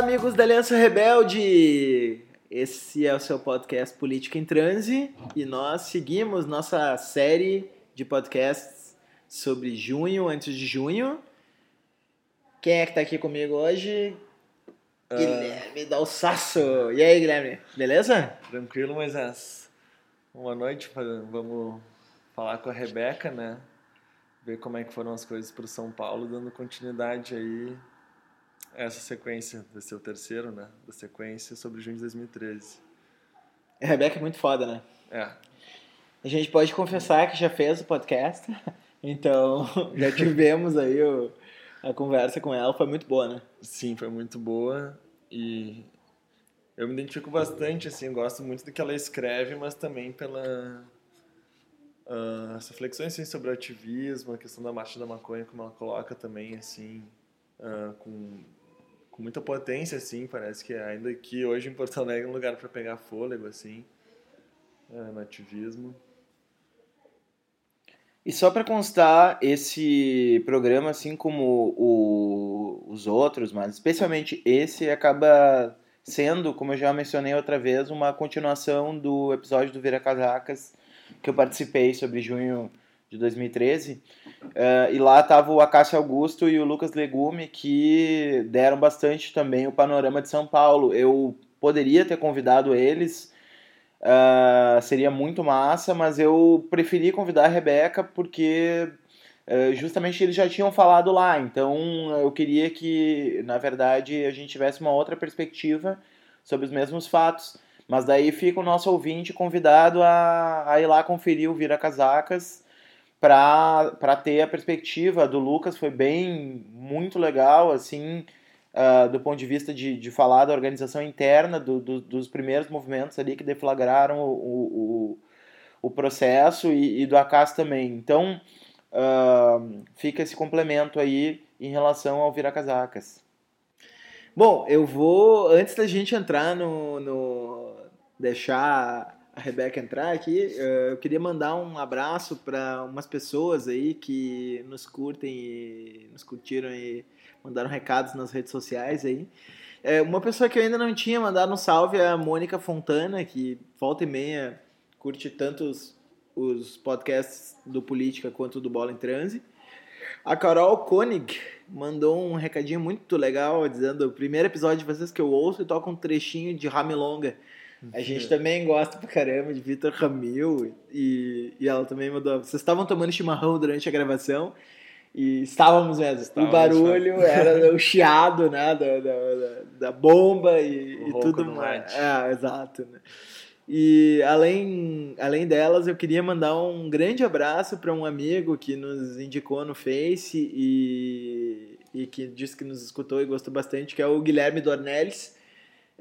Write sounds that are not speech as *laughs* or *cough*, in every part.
Amigos da Aliança Rebelde! Esse é o seu podcast Política em Transe e nós seguimos nossa série de podcasts sobre junho, antes de junho. Quem é que tá aqui comigo hoje? Ah. Guilherme Dalsaço. E aí, Guilherme? Beleza? Tranquilo, Moisés. Boa noite, vamos falar com a Rebeca, né? Ver como é que foram as coisas para o São Paulo, dando continuidade aí essa sequência, vai ser o terceiro, né? Da sequência sobre junho de 2013. A Rebeca é muito foda, né? É, A gente pode confessar que já fez o podcast, *laughs* então *laughs* já tivemos aí o- a conversa com ela, foi muito boa, né? sim, foi muito boa e eu me identifico bastante, assim, gosto muito do que ela escreve, mas também pela ah, as reflexões assim, sobre o ativismo, a questão da marcha da maconha, como ela coloca também, assim, ah, com, com muita potência, assim, parece que ainda aqui hoje em Porto Alegre é um lugar para pegar fôlego, assim, ah, no ativismo. E só para constar, esse programa, assim como o- os outros, mas especialmente esse, acaba sendo, como eu já mencionei outra vez, uma continuação do episódio do Vira Casacas que eu participei sobre junho de 2013. Eh, e lá tava o Acácio Augusto e o Lucas Legume, que deram bastante também o panorama de São Paulo. Eu poderia ter convidado eles, ah, seria muito massa, mas eu preferi convidar a Rebeca porque eh, justamente eles já tinham falado lá, então eu queria que, na verdade, a gente tivesse uma outra perspectiva sobre os mesmos fatos. Mas daí fica o nosso ouvinte convidado a, a ir lá conferir o Vira Casacas para ter a perspectiva do Lucas, foi bem, muito legal, assim, ah, do ponto de vista de, de falar da organização interna, do, do- dos primeiros movimentos ali que deflagraram o, o, o, processo e, e do Acas também. Então, ah, fica esse complemento aí em relação ao Viracasacas. Bom, eu vou, antes da gente entrar no, no deixar a Rebeca entrar aqui, eh, eu queria mandar um abraço para umas pessoas aí que nos curtem e nos curtiram e mandaram recados nas redes sociais aí. É, uma pessoa que eu ainda não tinha mandado um salve é a Mônica Fontana, que volta e meia curte tanto os, os podcasts do Política quanto do Bola em Transe. A Carol Koenig mandou um recadinho muito legal, dizendo o primeiro episódio de vocês que eu ouço e toca um trechinho de Ramilonga. A gente *laughs* também gosta pra caramba de Vitor Ramil e, e ela também mandou. Vocês estavam tomando chimarrão durante a gravação e estávamos mesmo. Estávamos, o barulho era o *laughs* chiado né, da, da, da- bomba e, O e tudo do mais. É, exato. Né? E além, além delas, eu queria mandar um grande abraço para um amigo que nos indicou no Face e, e que disse que nos escutou e gostou bastante, que é o Guilherme Dornelles.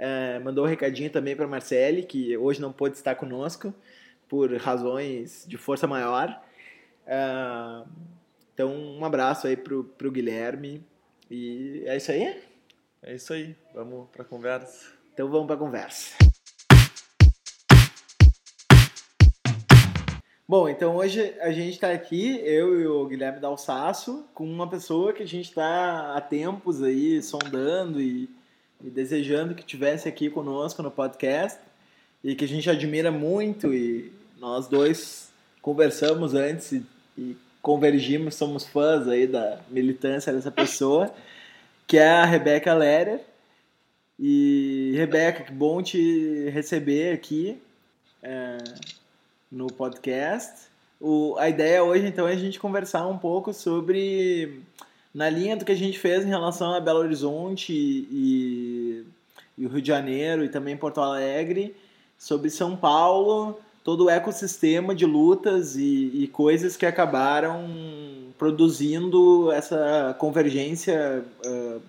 É, mandou um recadinho também para Marcele, que hoje não pôde estar conosco por razões de força maior. É, então, um abraço aí pro, pro Guilherme. E é isso aí? É isso aí, vamos pra conversa. Então vamos para a conversa. Bom, então hoje a gente está aqui, eu e o Guilherme Dalsaço, com uma pessoa que a gente está há tempos aí sondando e, e desejando que tivesse aqui conosco no podcast e que a gente admira muito e nós dois conversamos antes e, e convergimos, somos fãs aí da militância dessa pessoa, que é a Rebeca Lerer. E Rebeca, que bom te receber aqui é, no podcast. O, a ideia hoje, então, é a gente conversar um pouco sobre, na linha do que a gente fez em relação a Belo Horizonte e, e o Rio de Janeiro e também Porto Alegre, sobre São Paulo, todo o ecossistema de lutas e, e coisas que acabaram produzindo essa convergência. ah,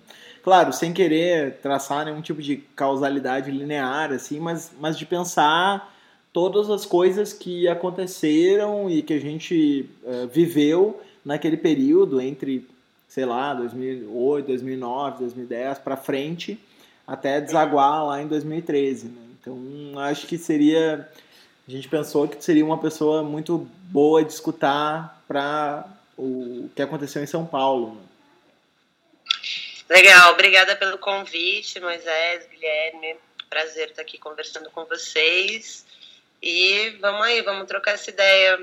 claro, sem querer traçar nenhum tipo de causalidade linear, assim, mas, mas de pensar todas as coisas que aconteceram e que a gente eh, viveu naquele período entre, sei lá, 2008, 2009, 2010 para frente, até desaguar lá em 2013. Né? Então, acho que seria. A gente pensou que seria uma pessoa muito boa de escutar para o que aconteceu em São Paulo. né? Legal, obrigada pelo convite, Moisés, Guilherme. Prazer estar aqui conversando com vocês. E vamos aí, vamos trocar essa ideia.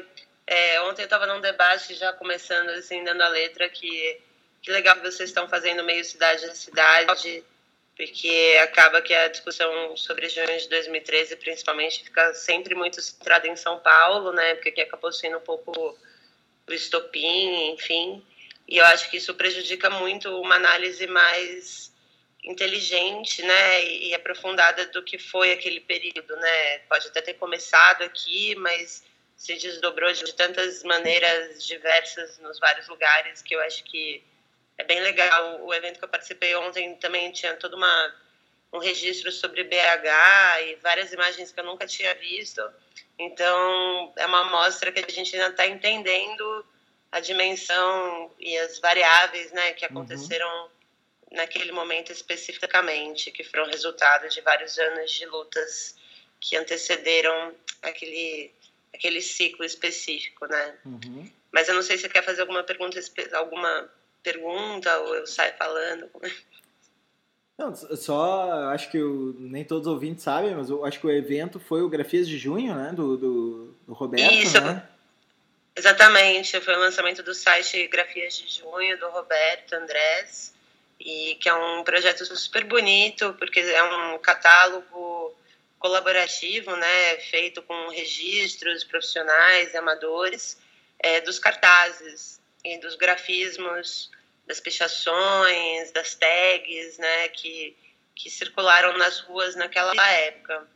É, ontem eu estava num debate já começando assim, dando a letra que que legal que vocês estão fazendo meio cidade a cidade, porque acaba que a discussão sobre junho de 2013, principalmente, fica sempre muito centrada em São Paulo, né? Porque aqui acabou sendo um pouco o estopim, enfim. E eu acho que isso prejudica muito uma análise mais inteligente, né, e aprofundada do que foi aquele período, né? Pode até ter começado aqui, mas se desdobrou de tantas maneiras diversas nos vários lugares que eu acho que é bem legal. O evento que eu participei ontem também tinha todo uma um registro sobre BH e várias imagens que eu nunca tinha visto. Então, é uma amostra que a gente ainda está entendendo a dimensão e as variáveis né, que uhum. aconteceram uhum. naquele momento especificamente, que foram resultado de vários anos de lutas que antecederam aquele, aquele ciclo específico, né? Uhum. Mas eu não sei se você quer fazer alguma pergunta, alguma pergunta ou eu saio falando. Não, só acho que eu, nem todos os ouvintes sabem, mas eu acho que o evento foi o Grafias de Junho, né? Do, do, do Roberto, Isso, né? Exatamente, foi o lançamento do site Grafias de Junho, do Roberto Andrés, e que é um projeto super bonito, porque é um catálogo colaborativo, né, feito com registros profissionais e amadores é, dos cartazes e dos grafismos, das pichações, das tags, né, que, que circularam nas ruas naquela época.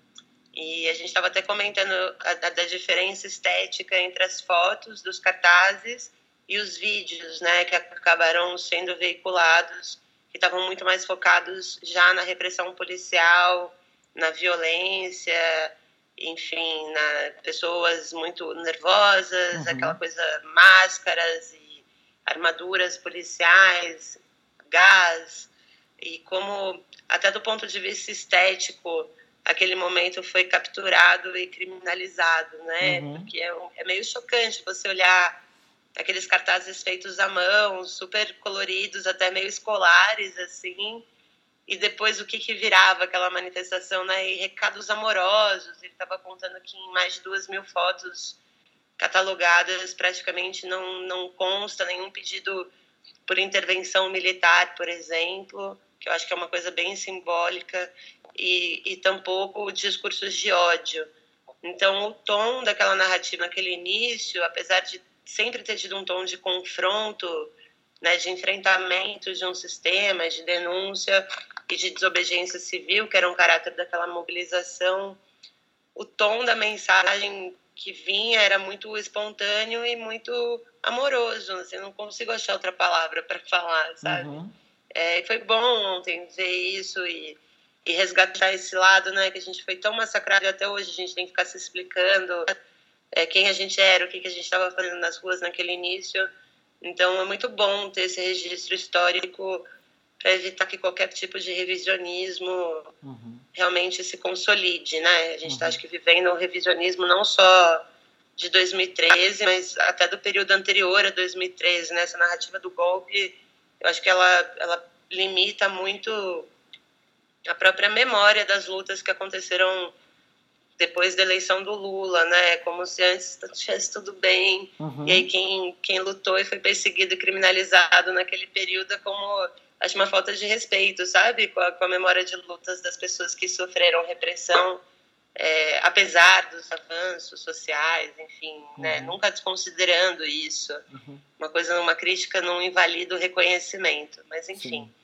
E a gente estava até comentando a, a, da diferença estética entre as fotos dos cartazes e os vídeos, né, que acabaram sendo veiculados, que estavam muito mais focados já na repressão policial, na violência, enfim, na pessoas muito nervosas, uhum. aquela coisa máscaras e armaduras policiais, gás, e como até do ponto de vista estético aquele momento foi capturado e criminalizado, né? Uhum. Porque é, é, meio chocante você olhar aqueles cartazes feitos à mão, super coloridos, até meio escolares, assim, e depois o que, que virava aquela manifestação, né? E recados amorosos, ele estava contando que em mais de duas mil fotos catalogadas praticamente não, não consta nenhum pedido por intervenção militar, por exemplo, que eu acho que é uma coisa bem simbólica e, e tampouco discursos de ódio. Então, o tom daquela narrativa naquele início, apesar de sempre ter tido um tom de confronto, né, de enfrentamento de um sistema, de denúncia e de desobediência civil, que era um caráter daquela mobilização, o tom da mensagem que vinha era muito espontâneo e muito amoroso. Assim, não consigo achar outra palavra para falar, sabe? Uhum. É, foi bom ontem ver isso e e resgatar esse lado, né, que a gente foi tão massacrado e até hoje a gente tem que ficar se explicando é, quem a gente era, o que, que a gente estava fazendo nas ruas naquele início. Então é muito bom ter esse registro histórico para evitar que qualquer tipo de revisionismo uhum. realmente se consolide, né? A gente está, uhum. acho que, vivendo um revisionismo não só de 2013, mas até do período anterior a 2013, né? Essa narrativa do golpe, eu acho que ela, ela limita muito a própria memória das lutas que aconteceram depois da eleição do Lula, né? Como se antes tivesse tudo bem. Uhum. E aí quem, quem lutou e foi perseguido e criminalizado naquele período é como acho uma falta de respeito, sabe? Com a, com a memória de lutas das pessoas que sofreram repressão, é, apesar dos avanços sociais, enfim, né? uhum. né? Nunca desconsiderando isso. Uhum. Uma coisa, uma crítica não invalida o reconhecimento, mas enfim. Sim.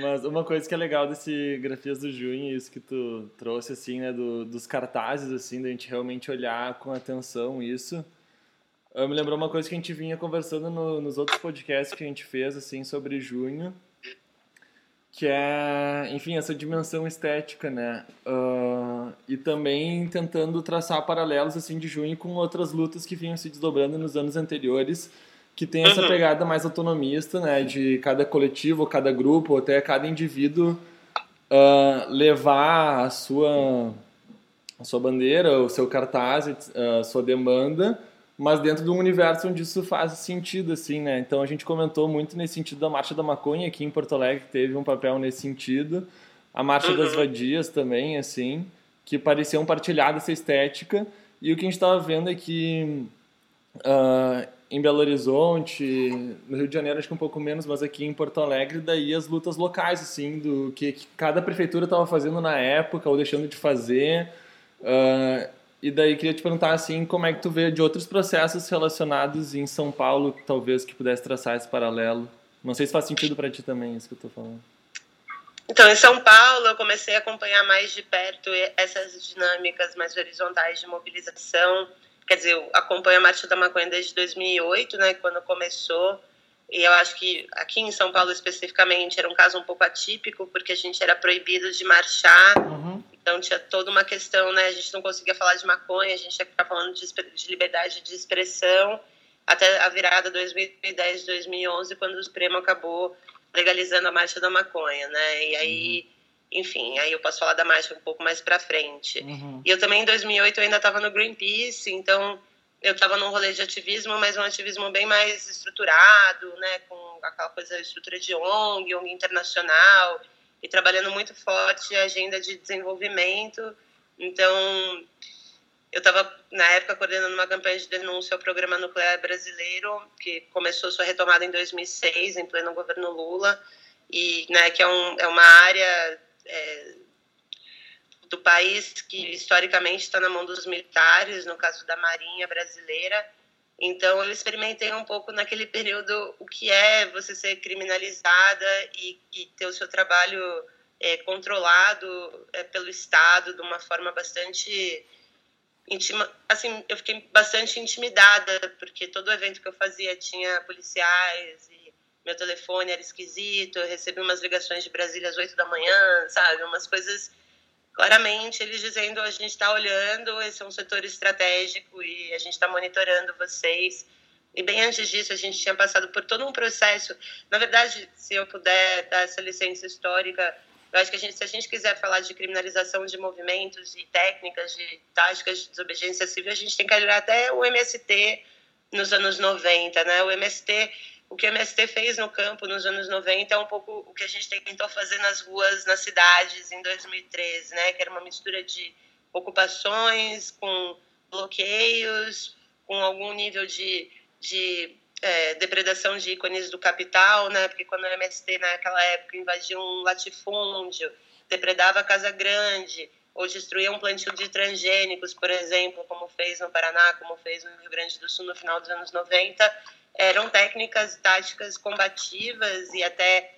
Mas uma coisa que é legal desse Grafias do Junho, isso que tu trouxe, assim, né, do, dos cartazes, assim, da gente realmente olhar com atenção isso. Eu me lembrou uma coisa que a gente vinha conversando no, nos outros podcasts que a gente fez, assim, sobre junho, que é, enfim, essa dimensão estética, né? Uh, e também tentando traçar paralelos, assim, de junho com outras lutas que vinham se desdobrando nos anos anteriores, que tem essa uhum. pegada mais autonomista, né? De cada coletivo, cada grupo, ou até cada indivíduo uh, levar a sua, a sua bandeira, o seu cartaz, a sua demanda mas dentro de um universo onde isso faz sentido, assim, né? Então a gente comentou muito nesse sentido da Marcha da Maconha aqui em Porto Alegre, teve um papel nesse sentido. A Marcha uhum. das Vadias também, assim, que pareciam partilhar dessa estética. E o que a gente estava vendo é que uh, em Belo Horizonte, no Rio de Janeiro acho que um pouco menos, mas aqui em Porto Alegre, daí as lutas locais, assim, do que, que cada prefeitura estava fazendo na época ou deixando de fazer. Uh, e daí queria te perguntar assim, como é que tu vê de outros processos relacionados em São Paulo, talvez que pudesse traçar esse paralelo. Não sei se faz sentido para ti também isso que eu estou falando. Então, em São Paulo, eu comecei a acompanhar mais de perto essas dinâmicas mais horizontais de mobilização. Quer dizer, eu acompanho a Marcha da Maconha desde 2008, né, quando começou. E eu acho que aqui em São Paulo especificamente era um caso um pouco atípico, porque a gente era proibido de marchar. Uhum. Então tinha toda uma questão, né? A gente não conseguia falar de maconha, a gente ia ficar falando de, de liberdade de expressão até a virada 2010, 2011, quando o Supremo acabou legalizando a marcha da maconha, né? E aí, uhum. enfim, aí eu posso falar da marcha um pouco mais para frente. Uhum. E eu também em 2008 eu ainda estava no Greenpeace, então eu estava num rolê de ativismo, mas um ativismo bem mais estruturado, né? Com aquela coisa, estrutura de ONG, ONG internacional e trabalhando muito forte a agenda de desenvolvimento. Então, eu estava, na época, coordenando uma campanha de denúncia ao Programa Nuclear Brasileiro, que começou sua retomada em 2006, em pleno governo Lula, e né, que é, um, é uma área é, do país que, historicamente, está na mão dos militares, no caso da Marinha Brasileira, então, eu experimentei um pouco naquele período o que é você ser criminalizada e, e ter o seu trabalho é, controlado é, pelo Estado de uma forma bastante intima. Assim, eu fiquei bastante intimidada, porque todo evento que eu fazia tinha policiais e meu telefone era esquisito, eu recebi umas ligações de Brasília às oito da manhã, sabe? Umas coisas claramente eles dizendo a gente está olhando, esse é um setor estratégico e a gente está monitorando vocês. E bem antes disso, a gente tinha passado por todo um processo. Na verdade, se eu puder dar essa licença histórica, eu acho que a gente, se a gente quiser falar de criminalização de movimentos e técnicas, de táticas de desobediência civil, a gente tem que olhar até o MST nos anos 90, né? O MST o que o MST fez no campo nos anos 90 é um pouco o que a gente tentou fazer nas ruas, nas cidades, em 2013, né? Que era uma mistura de ocupações com bloqueios, com algum nível de, de é, depredação de ícones do capital, né? Porque quando o MST naquela época invadia um latifúndio, depredava a Casa Grande, ou destruía um plantio de transgênicos, por exemplo, como fez no Paraná, como fez no Rio Grande do Sul no final dos anos 90, eram técnicas táticas combativas e até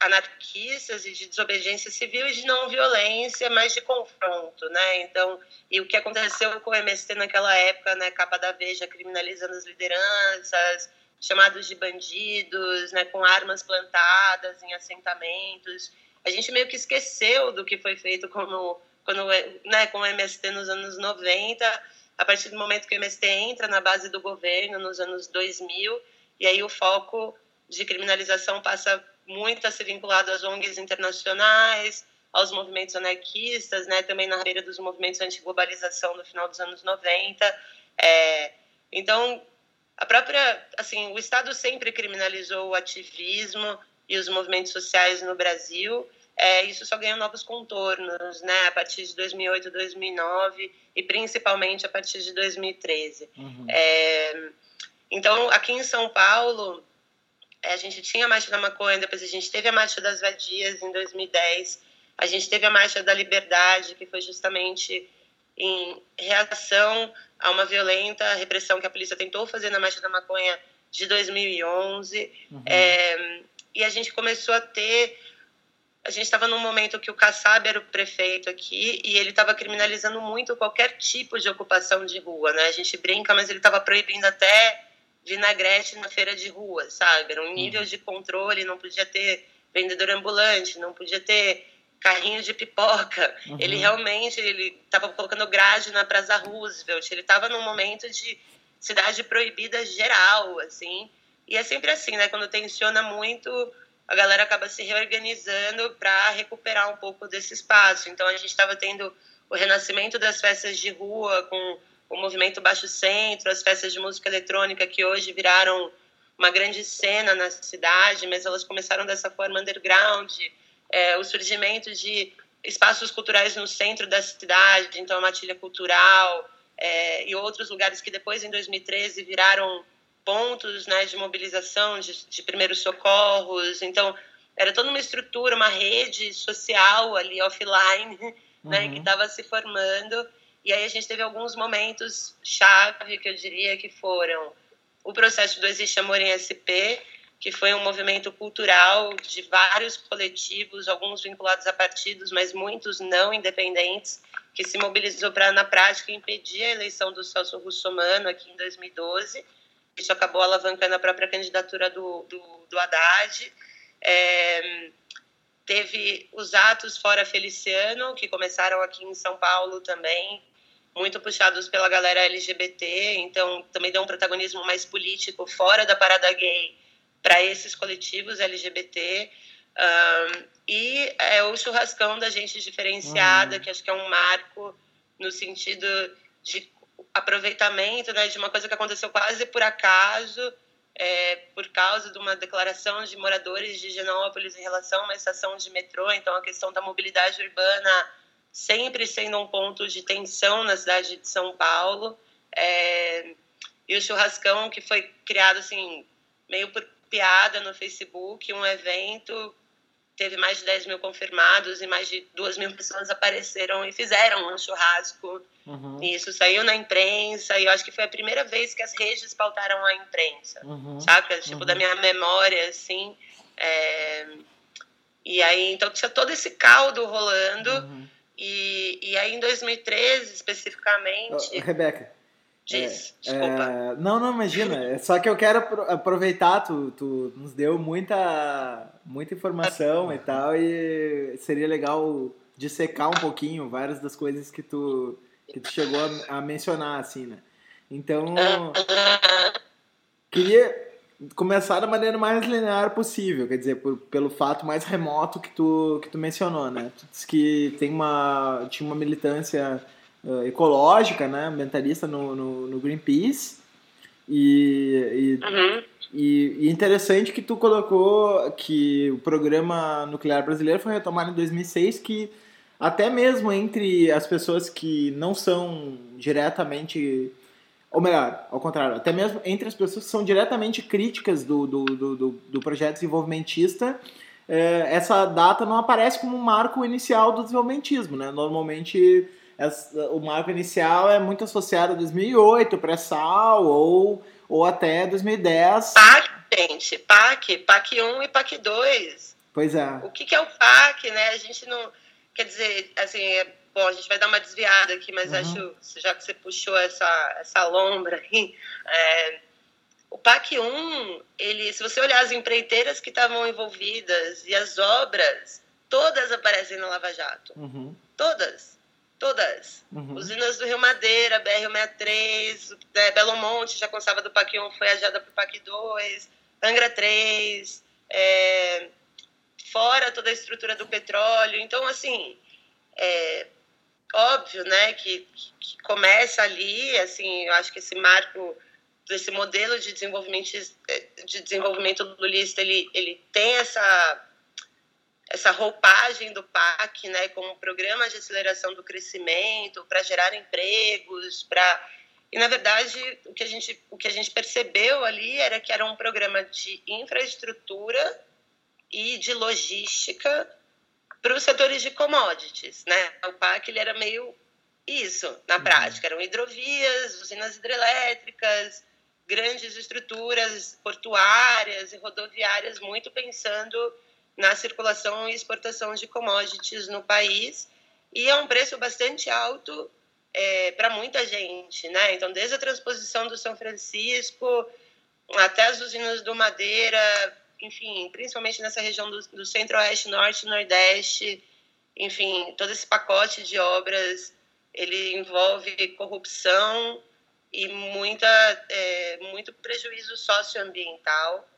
anarquistas e de desobediência civil e de não violência, mas de confronto, né? Então, e o que aconteceu com o MST naquela época, né, capa da Veja criminalizando as lideranças, chamados de bandidos, né, com armas plantadas em assentamentos. A gente meio que esqueceu do que foi feito quando, quando, né, com o MST nos anos 90 a partir do momento que o MST entra na base do governo, nos anos 2000, e aí o foco de criminalização passa muito a ser vinculado às ONGs internacionais, aos movimentos anarquistas, né, também na beira dos movimentos anti-globalização no final dos anos 90. É, então, a própria, assim, o Estado sempre criminalizou o ativismo e os movimentos sociais no Brasil, é, isso só ganhou novos contornos, né, a partir de 2008, 2009 e principalmente a partir de 2013. Uhum. É, então, aqui em São Paulo, é, a gente tinha a Marcha da Maconha, depois a gente teve a Marcha das Vadias em 2010, a gente teve a Marcha da Liberdade, que foi justamente em reação a uma violenta repressão que a polícia tentou fazer na Marcha da Maconha de 2011. Uhum. É, e a gente começou a ter a gente estava num momento que o Kassab era o prefeito aqui e ele estava criminalizando muito qualquer tipo de ocupação de rua, né? A gente brinca, mas ele estava proibindo até vinagrete na feira de rua, sabe? Era um nível de controle, não podia ter vendedor ambulante, não podia ter carrinho de pipoca. Uhum. Ele realmente ele estava colocando grade na Praça Roosevelt. Ele estava num momento de cidade proibida geral, assim. E é sempre assim, né? Quando tensiona muito, a galera acaba se reorganizando para recuperar um pouco desse espaço. Então a gente estava tendo o renascimento das festas de rua com o movimento Baixo Centro, as festas de música eletrônica que hoje viraram uma grande cena na cidade, mas elas começaram dessa forma underground, é, o surgimento de espaços culturais no centro da cidade, então a Matilha Cultural é, e outros lugares que depois, em 2013, viraram pontos né, de mobilização de, de primeiros socorros. Então, era toda uma estrutura, uma rede social ali, offline, *laughs* né, que estava uhum. se formando. E aí a gente teve alguns momentos chave, que eu diria que foram o processo do Existe Amor em SP, que foi um movimento cultural de vários coletivos, alguns vinculados a partidos, mas muitos não independentes, que se mobilizou para, na prática, impedir a eleição do Celso Russomano aqui em 2012. Isso acabou alavancando a própria candidatura do, do, do Haddad. É, teve os atos fora Feliciano, que começaram aqui em São Paulo também, muito puxados pela galera LGBT, então também deu um protagonismo mais político fora da parada gay para esses coletivos LGBT. Um, e é o churrascão da gente diferenciada, uhum. que acho que é um marco no sentido de aproveitamento né, de uma coisa que aconteceu quase por acaso, é, por causa de uma declaração de moradores de Genópolis em relação a uma estação de metrô. Então, a questão da mobilidade urbana sempre sendo um ponto de tensão na cidade de São Paulo. É, e o churrascão que foi criado assim meio por piada no Facebook, um evento teve mais de 10 mil confirmados e mais de 2 mil pessoas apareceram e fizeram um churrasco. Uhum. E isso saiu na imprensa e eu acho que foi a primeira vez que as redes pautaram a imprensa, uhum. saca? Tipo, uhum. da minha memória, assim. É... E aí, então tinha todo esse caldo rolando. Uhum. E, e aí, em 2013, especificamente. Oh, Rebeca. Diz, é, desculpa. É, não, não, imagina. É só que eu quero aproveitar, tu, tu nos deu muita, muita informação e tal, e seria legal dissecar um pouquinho várias das coisas que tu, que tu chegou a, a mencionar, assim, né? Então, queria começar da maneira mais linear possível, quer dizer, por, pelo fato mais remoto que tu, que tu mencionou, né? Tu disse que tem uma, tinha uma militância uh, ecológica, né? Ambientalista no, no, no Greenpeace. E, e, uhum. e, e, interessante que tu colocou que o programa nuclear brasileiro foi retomado em 2006, que até mesmo entre as pessoas que não são diretamente ou melhor, ao contrário, até mesmo entre as pessoas que são diretamente críticas do, do, do, do projeto desenvolvimentista, é, essa data não aparece como um marco inicial do desenvolvimentismo. Né? Normalmente, essa, o marco inicial é muito associado a 2008, pré-sal, ou, ou até 2010. PAC, gente, PAC, PAC 1 e PAC 2. Pois é. O que, que é o PAC, né? A gente não. Quer dizer, assim, é Bom, a gente vai dar uma desviada aqui, mas uhum. acho, já que você puxou essa, essa lombra aí, é, o PAC 1, ele, se você olhar as empreiteiras que estavam envolvidas e as obras, todas aparecem no Lava Jato. Uhum. Todas. Todas. Uhum. Usinas do Rio Madeira, BR-63, é, Belo Monte já constava do PAC 1, foi adiada para o PAC 2, Angra 3, é, fora toda a estrutura do petróleo. Então, assim, é, óbvio, né, que, que começa ali, assim, eu acho que esse marco desse modelo de desenvolvimento de desenvolvimento lulista, ele ele tem essa essa roupagem do PAC, né, como programa de aceleração do crescimento, para gerar empregos, para e na verdade o que a gente o que a gente percebeu ali era que era um programa de infraestrutura e de logística para os setores de commodities, né? O PAC ele era meio isso na uhum. prática, eram hidrovias, usinas hidrelétricas, grandes estruturas portuárias e rodoviárias, muito pensando na circulação e exportação de commodities no país e é um preço bastante alto é, para muita gente, né? Então, desde a transposição do São Francisco até as usinas do Madeira, enfim, principalmente nessa região do, do centro-oeste, norte, nordeste, enfim, todo esse pacote de obras, ele envolve corrupção e muita, é, muito prejuízo socioambiental.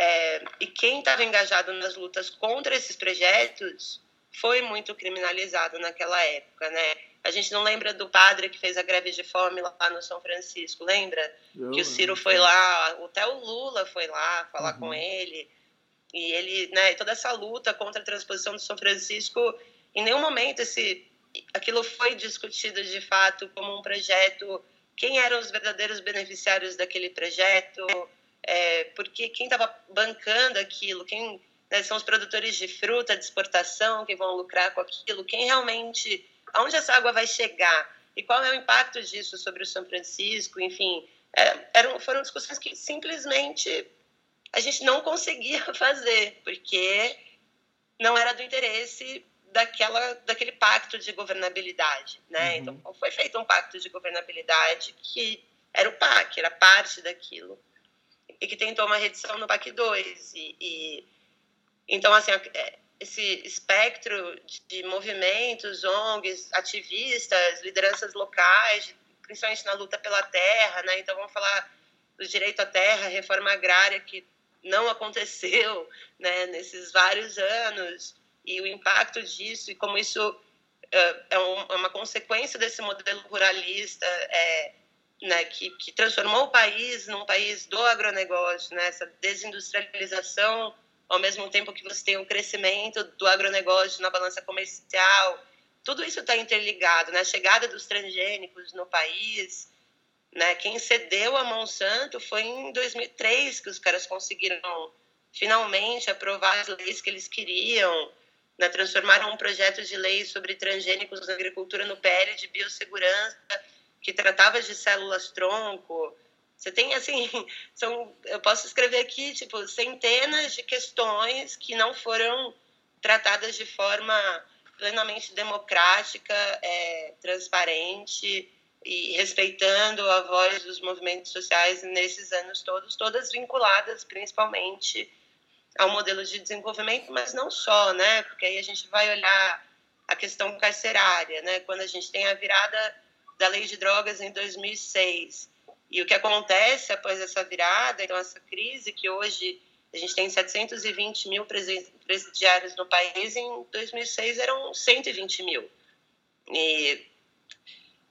É, e quem estava engajado nas lutas contra esses projetos foi muito criminalizado naquela época, né? a gente não lembra do padre que fez a greve de fome lá no São Francisco, lembra? Eu, que o Ciro foi lá, até o Lula foi lá falar uhum. com ele. E ele, né, toda essa luta contra a transposição do São Francisco, em nenhum momento esse aquilo foi discutido de fato como um projeto, quem eram os verdadeiros beneficiários daquele projeto, é, porque quem estava bancando aquilo, quem né, são os produtores de fruta de exportação que vão lucrar com aquilo, quem realmente, aonde essa água vai chegar e qual é o impacto disso sobre o São Francisco, enfim, é, eram, foram discussões que simplesmente a gente não conseguia *laughs* fazer, porque não era do interesse daquela, daquele pacto de governabilidade, né? Uhum. Então, foi feito um pacto de governabilidade que era o PAC, era parte daquilo, e que tentou uma redição no PAC 2. E, e então, assim, é, esse espectro de movimentos, ONGs, ativistas, lideranças locais, principalmente na luta pela terra, né? Então, vamos falar do direito à terra, reforma agrária, que não aconteceu *laughs* né, nesses vários anos, e o impacto disso, e como isso é, um, é, uma consequência desse modelo ruralista é, né, que, que transformou o país num país do agronegócio, né, essa desindustrialização ao mesmo tempo que você tem o crescimento do agronegócio na balança comercial. Tudo isso está interligado, né? A chegada dos transgênicos no país, né? Quem cedeu a Monsanto foi em 2003 que os caras conseguiram finalmente aprovar as leis que eles queriam, né? transformaram um projeto de lei sobre transgênicos na agricultura no PL de biossegurança, que tratava de células tronco, você tem, assim, *laughs* são, eu posso escrever aqui, tipo, centenas de questões que não foram tratadas de forma plenamente democrática, é, transparente e respeitando a voz dos movimentos sociais nesses anos todos, todas vinculadas principalmente ao modelo de desenvolvimento, mas não só, né? Porque aí a gente vai olhar a questão carcerária, né? Quando a gente tem a virada da lei de drogas em 2006 e o que acontece após essa virada, então essa crise que hoje a gente tem 720 mil presidiários no país, em 2006 eram 120 mil. E,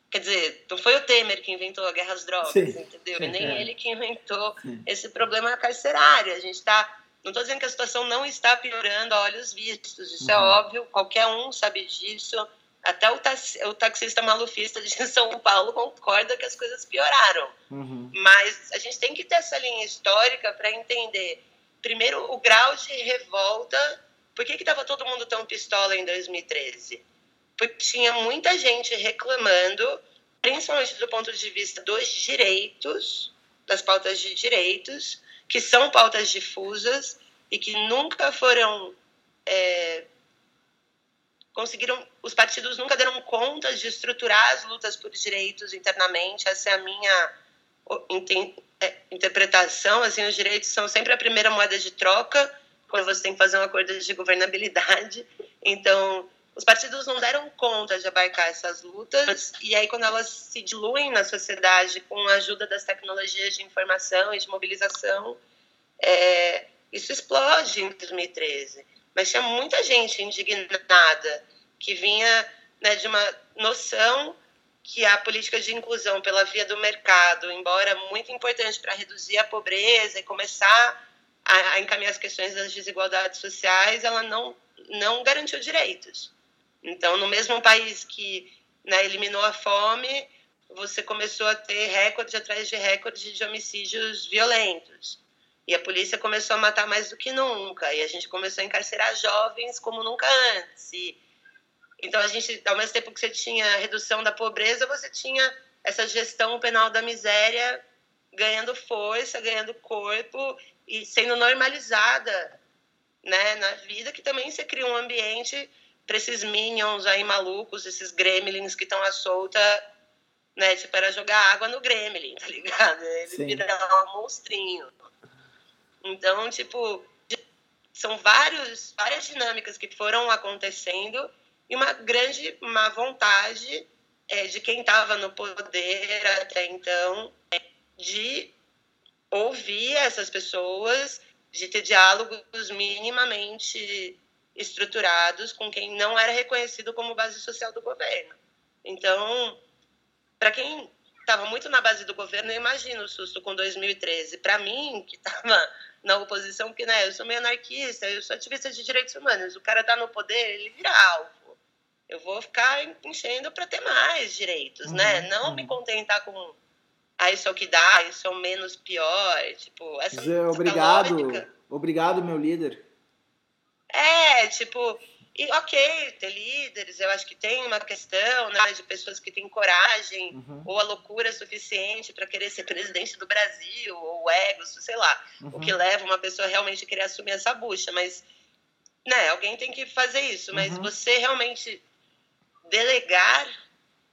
quer dizer, não foi o Temer que inventou a guerra às drogas, Sim. entendeu? E nem é. ele que inventou Sim. esse problema carcerário. A gente está não estou dizendo que a situação não está piorando a olhos vistos, isso é uhum. é óbvio, qualquer um sabe disso. Até o, taxi, o taxista malufista de *laughs* São Paulo concorda que as coisas pioraram. Uhum. Mas a gente tem que ter essa linha histórica para entender, primeiro, o grau de revolta. Por que estava todo mundo tão pistola em 2013? Porque tinha muita gente reclamando, principalmente do ponto de vista dos direitos, das pautas de direitos, que são pautas difusas e que nunca foram é, conseguiram, os partidos nunca deram conta de estruturar as lutas por direitos internamente. Essa é a minha é, interpretação. Assim, os direitos são sempre a primeira moeda de troca quando você tem que fazer um acordo de governabilidade. Então, os partidos não deram conta de abarcar essas lutas e aí quando elas se diluem na sociedade com a ajuda das tecnologias de informação e de mobilização, é, isso explode em 2013 mas tinha muita gente indignada que vinha né, de uma noção que a política de inclusão pela via do mercado, embora muito importante para reduzir a pobreza e começar a, a, encaminhar as questões das desigualdades sociais, ela não, não garantiu direitos. Então, no mesmo país que né, eliminou a fome, você começou a ter recorde atrás de recorde de homicídios violentos. E a polícia começou a matar mais do que nunca. E a gente começou a encarcerar jovens como nunca antes. E, então, a gente, ao mesmo tempo que você tinha redução da pobreza, você tinha essa gestão penal da miséria ganhando força, ganhando corpo e sendo normalizada né, na vida, que também você cria um ambiente para esses minions aí malucos, esses gremlins que estão à solta, né, tipo, era jogar água no gremlin, tá ligado? Ele Sim. vira um monstrinho. Então, tipo, são vários, várias dinâmicas que foram acontecendo e uma grande má vontade é, de quem estava no poder até então é, de ouvir essas pessoas, de ter diálogos minimamente estruturados com quem não era reconhecido como base social do governo. Então, para quem estava muito na base do governo, eu imagino o susto com 2013. Para mim, que estava na oposição, porque né, eu sou meio anarquista, eu sou ativista de direitos humanos, o cara tá no poder, ele vira alvo. Eu vou ficar enchendo para ter mais direitos, né? uhum? Não uhum. me contentar com ah, isso é o que dá, isso é o menos pior, tipo, essa, Dizer, essa obrigado, lógica. obrigado meu líder. É, tipo, e ok, ter líderes, eu acho que tem uma questão né, de pessoas que têm coragem uhum. ou a loucura suficiente para querer ser presidente do Brasil, ou ego, sei lá, uhum. o que leva uma pessoa realmente a querer assumir essa bucha. Mas, né, alguém tem que fazer isso. Mas uhum. você realmente delegar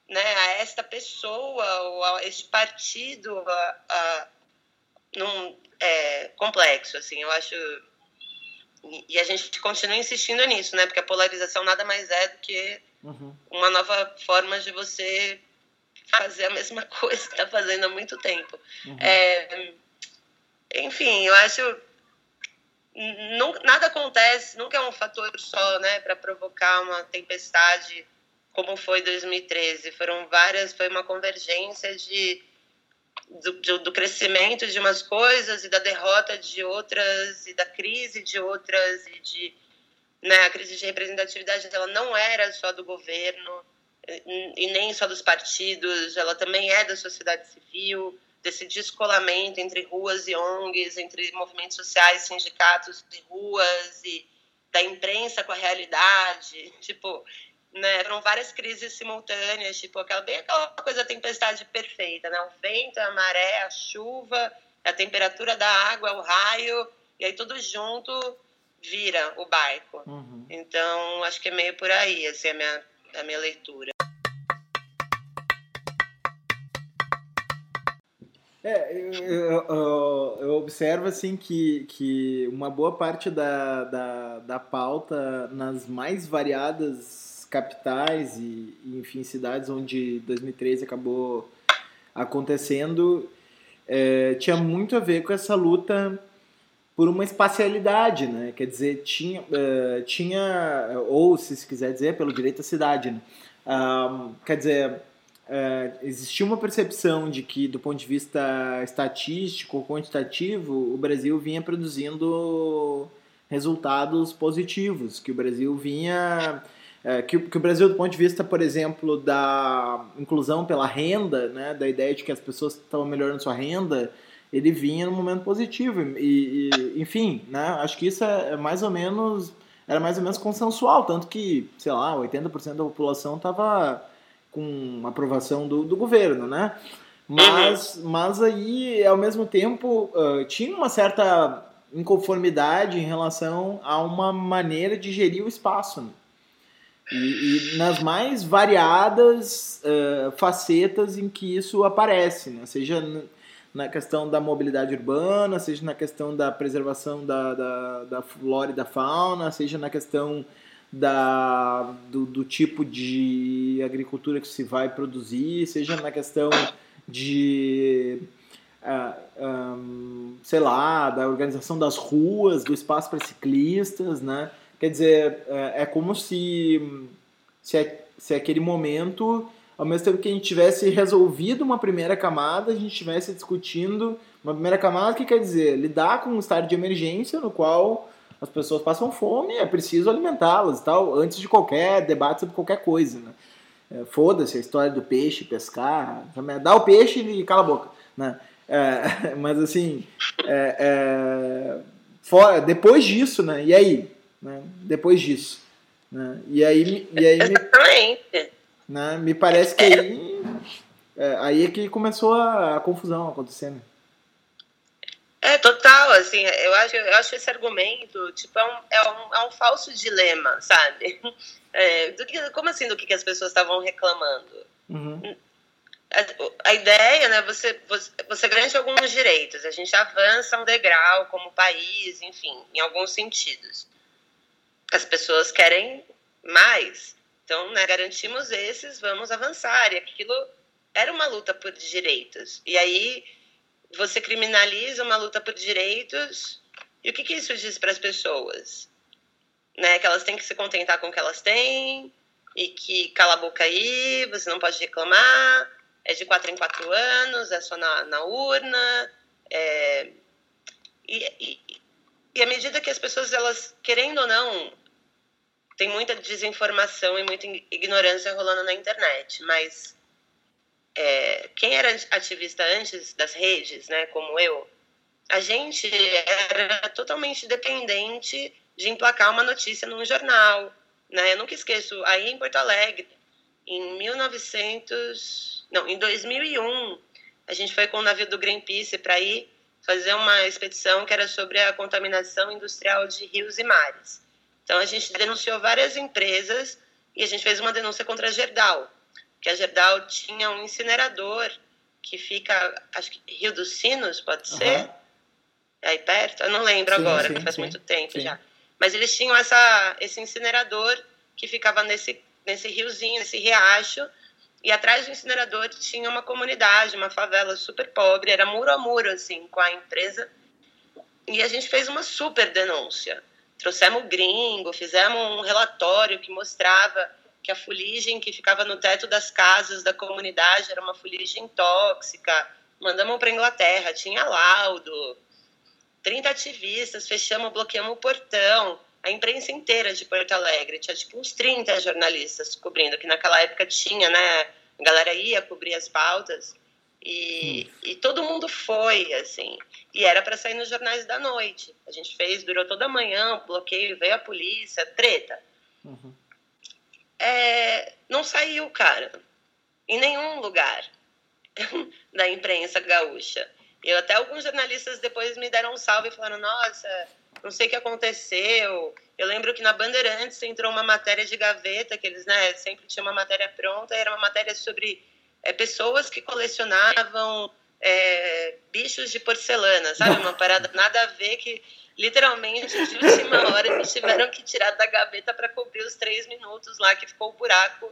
né, a esta pessoa ou a este partido a, a, num é, complexo, assim, eu acho e a gente continua insistindo nisso, né? Porque a polarização nada mais é do que uhum. uma nova forma de você fazer a mesma *laughs* coisa que está fazendo há muito tempo. Uhum. É, enfim, eu acho não, nada acontece, nunca é um fator só, né, para provocar uma tempestade como foi 2013. Foram várias, foi uma convergência de do, do, crescimento de umas coisas e da derrota de outras e da crise de outras e de né, a crise de representatividade ela não era só do governo e nem só dos partidos ela também é da sociedade civil desse descolamento entre ruas e ONGs entre movimentos sociais sindicatos e ruas e da imprensa com a realidade. Tipo né? Eram várias crises simultâneas, tipo aquela bem aquela coisa da tempestade perfeita, né? O vento, a maré, a chuva, a temperatura da água, o raio, e aí tudo junto vira o barco. Uhum. Então, acho que é meio por aí, assim, a minha, a minha leitura. É, eu, eu, eu, observo assim que, que uma boa parte da, da, da pauta nas mais variadas capitais e, enfim, cidades onde 2013 acabou acontecendo, é, tinha muito a ver com essa luta por uma espacialidade, né? Quer dizer, tinha, uh, tinha ou se se quiser dizer, pelo direito à cidade, né? Uh, quer dizer, uh, existia uma percepção de que, do ponto de vista estatístico ou quantitativo, o Brasil vinha produzindo resultados positivos, que o Brasil vinha é, que, que, o Brasil, do ponto de vista, por exemplo, da inclusão pela renda, né, da ideia de que as pessoas estavam melhorando sua renda, ele vinha num momento positivo. E, e, enfim, né, acho que isso é, é mais ou menos era mais ou menos consensual, tanto que, sei lá, 80% da população estava com aprovação do, do governo, né? Mas, uhum. mas aí, ao mesmo tempo, uh, tinha uma certa inconformidade em relação a uma maneira de gerir o espaço. E, e nas mais variadas uh, facetas em que isso aparece, né? seja na questão da mobilidade urbana, seja na questão da preservação da, da, da flora e da fauna, seja na questão da, do, do, tipo de agricultura que se vai produzir, seja na questão de, uh, um, sei lá, da organização das ruas, do espaço para ciclistas, né? Quer dizer, é, é como se, se, é, se é aquele momento, ao mesmo tempo que a gente tivesse resolvido uma primeira camada, a gente estivesse discutindo uma primeira camada, que quer dizer? Lidar com um estado de emergência no qual as pessoas passam fome, é preciso alimentá-las e tal, antes de qualquer debate sobre qualquer coisa, né? É, Foda-se a história do peixe, pescar, dá o peixe e cala a boca, né? É, *laughs* mas assim, é, é, fora, depois disso, né? E aí? Né, depois disso. Né? E aí, e aí me, né, me parece que aí, é, aí é que começou a, a confusão acontecendo. É, total, assim, eu acho, eu acho esse argumento, tipo, é um, é um, é um falso dilema, sabe? *laughs* É, do que, como assim, do que, que as pessoas estavam reclamando? Uhum. A, a, ideia, né, você, você, você garante alguns direitos, a gente avança um degrau como país, enfim, em alguns sentidos as pessoas querem mais. Então, né, garantimos esses, vamos avançar. E aquilo era uma luta por direitos. E aí você criminaliza uma luta por direitos. E o que, que isso diz para as pessoas? Né, que elas têm que se contentar com o que elas têm, e que cala a boca aí, você não pode reclamar, é de quatro em quatro anos, é só na, na urna. É, e, e, e à medida que as pessoas, elas, querendo ou não, tem muita desinformação e muita ignorância rolando na internet, mas é, quem era ativista antes das redes, né, como eu, a gente era totalmente dependente de emplacar uma notícia num jornal, né? Eu nunca esqueço, aí em Porto Alegre, em 1900, não, em 2001, a gente foi com o navio do Greenpeace para ir fazer uma expedição que era sobre a contaminação industrial de rios e mares. Então a gente denunciou várias empresas e a gente fez uma denúncia contra a Gerdau, que a Gerdau tinha um incinerador que fica, acho que Rio dos Sinos, pode ser? Uhum. Aí perto? Eu não lembro sim, agora, sim, faz sim, muito tempo já. Mas eles tinham essa, esse incinerador que ficava nesse, nesse riozinho, nesse riacho, e atrás do incinerador tinha uma comunidade, uma favela super pobre, era muro a muro, assim, com a empresa. E a gente fez uma super denúncia. Trouxemos gringo, fizemos um relatório que mostrava que a fuligem que ficava no teto das casas da comunidade era uma fuligem tóxica. Mandamos para Inglaterra, tinha laudo. 30 ativistas, fechamos, bloqueamos o portão. A imprensa inteira de Porto Alegre, tinha tipo uns 30 jornalistas cobrindo, que naquela época tinha, né? A galera ia cobrir as pautas. E, hum. e todo mundo foi, assim. E era para sair nos jornais da noite. A gente fez, durou toda a manhã, bloqueio, veio a polícia, treta. Uhum. É, não saiu, cara. Em nenhum lugar *laughs* da imprensa gaúcha. Eu até alguns jornalistas depois me deram um salve e falaram: "Nossa, não sei o que aconteceu". Eu lembro que na Bandeirantes entrou uma matéria de gaveta, que eles, né, sempre tinha uma matéria pronta, era uma matéria sobre é, pessoas que colecionavam é, bichos de porcelana, sabe? Uma parada nada a ver que literalmente de última hora eles tiveram que tirar da gaveta para cobrir os três minutos lá que ficou o buraco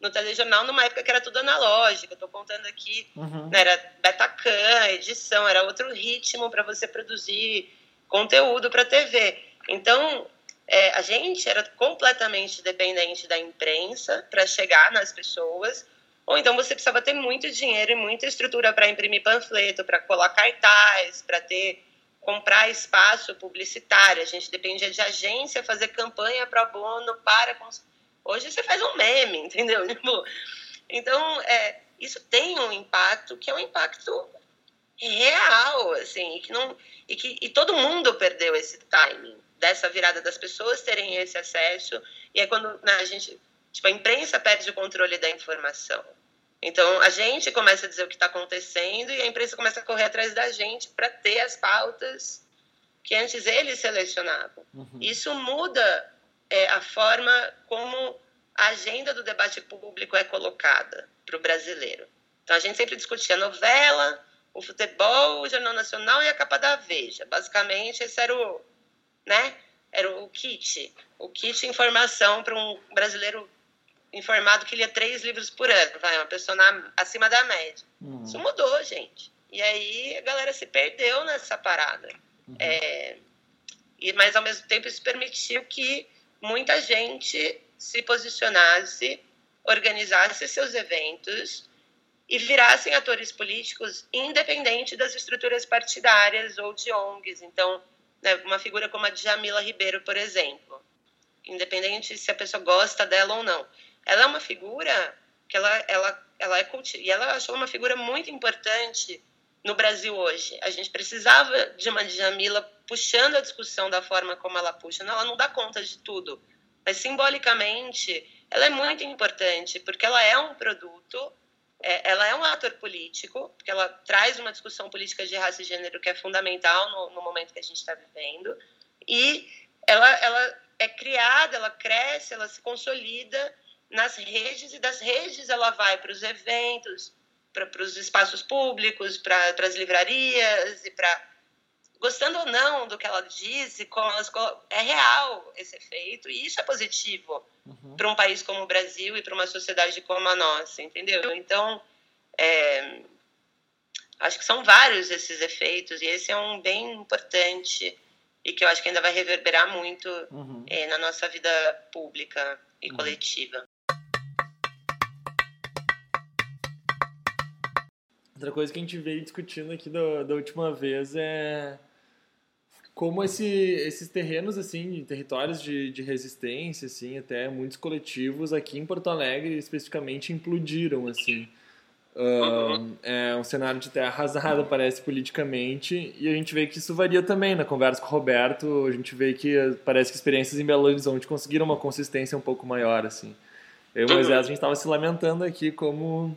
no telejornal numa época que era tudo analógico. Eu tô contando aqui, uhum. né, era Betacam, edição, era outro ritmo para você produzir conteúdo para TV. Então, é, a gente era completamente dependente da imprensa para chegar nas pessoas. Ou então você precisava ter muito dinheiro e muita estrutura para imprimir panfleto, para colar cartaz, para ter comprar espaço publicitário. A gente dependia de agência fazer campanha para bono para Hoje você faz um meme, entendeu? *laughs* Tipo, então, é, isso tem um impacto que é um impacto real, assim, e que não e que e todo mundo perdeu esse timing dessa virada das pessoas terem esse acesso e é quando né, a gente tipo a imprensa perde o controle da informação. Então a gente começa a dizer o que está acontecendo e a imprensa começa a correr atrás da gente para ter as pautas que antes eles selecionavam. Uhum. Isso muda é, a forma como a agenda do debate público é colocada para o brasileiro. Então, a gente sempre discutia a novela, o futebol, o Jornal Nacional e a capa da Veja. Basicamente, esse era o, né, era o kit. O kit informação para um brasileiro informado que lia três livros por ano, vai, uma pessoa na, acima da média. Uhum. Isso mudou, gente. E aí a galera se perdeu nessa parada. Uhum. É, e, mas, ao mesmo tempo, isso permitiu que muita gente se posicionasse, organizasse seus eventos e virassem atores políticos independente das estruturas partidárias ou de ONGs. Então, né, uma figura como a Djamila Ribeiro, por exemplo, independente se a pessoa gosta dela ou não, ela é uma figura que ela, ela, ela é e ela achou uma figura muito importante no Brasil hoje. A gente precisava de uma Djamila puxando a discussão da forma como ela puxa. Ela não dá conta de tudo mas simbolicamente ela é muito importante, porque ela é um produto, é, ela é um ator político, porque ela traz uma discussão política de raça e gênero que é fundamental no, no momento que a gente está vivendo, e ela, ela é criada, ela cresce, ela se consolida nas redes, e das redes ela vai para os eventos, para os espaços públicos, para as livrarias e para gostando ou não do que ela disse, elas, é real esse efeito e isso é positivo uhum. para um país como o Brasil e para uma sociedade como a nossa, entendeu? Então, é, acho que são vários esses efeitos e esse é um bem importante e que eu acho que ainda vai reverberar muito uhum. é, na nossa vida pública e uhum. coletiva. Outra coisa que a gente veio discutindo aqui do, da última vez é como esse, esses terrenos, assim, territórios de, de resistência, assim, até muitos coletivos aqui em Porto Alegre, especificamente, implodiram, assim. É um cenário de terra arrasada, *laughs* parece, politicamente, e a gente vê que isso varia também. Na conversa com o Roberto, a gente vê que parece que experiências em Belo Horizonte conseguiram uma consistência um pouco maior, assim. Eu e o Moisés, a gente estava se lamentando aqui como...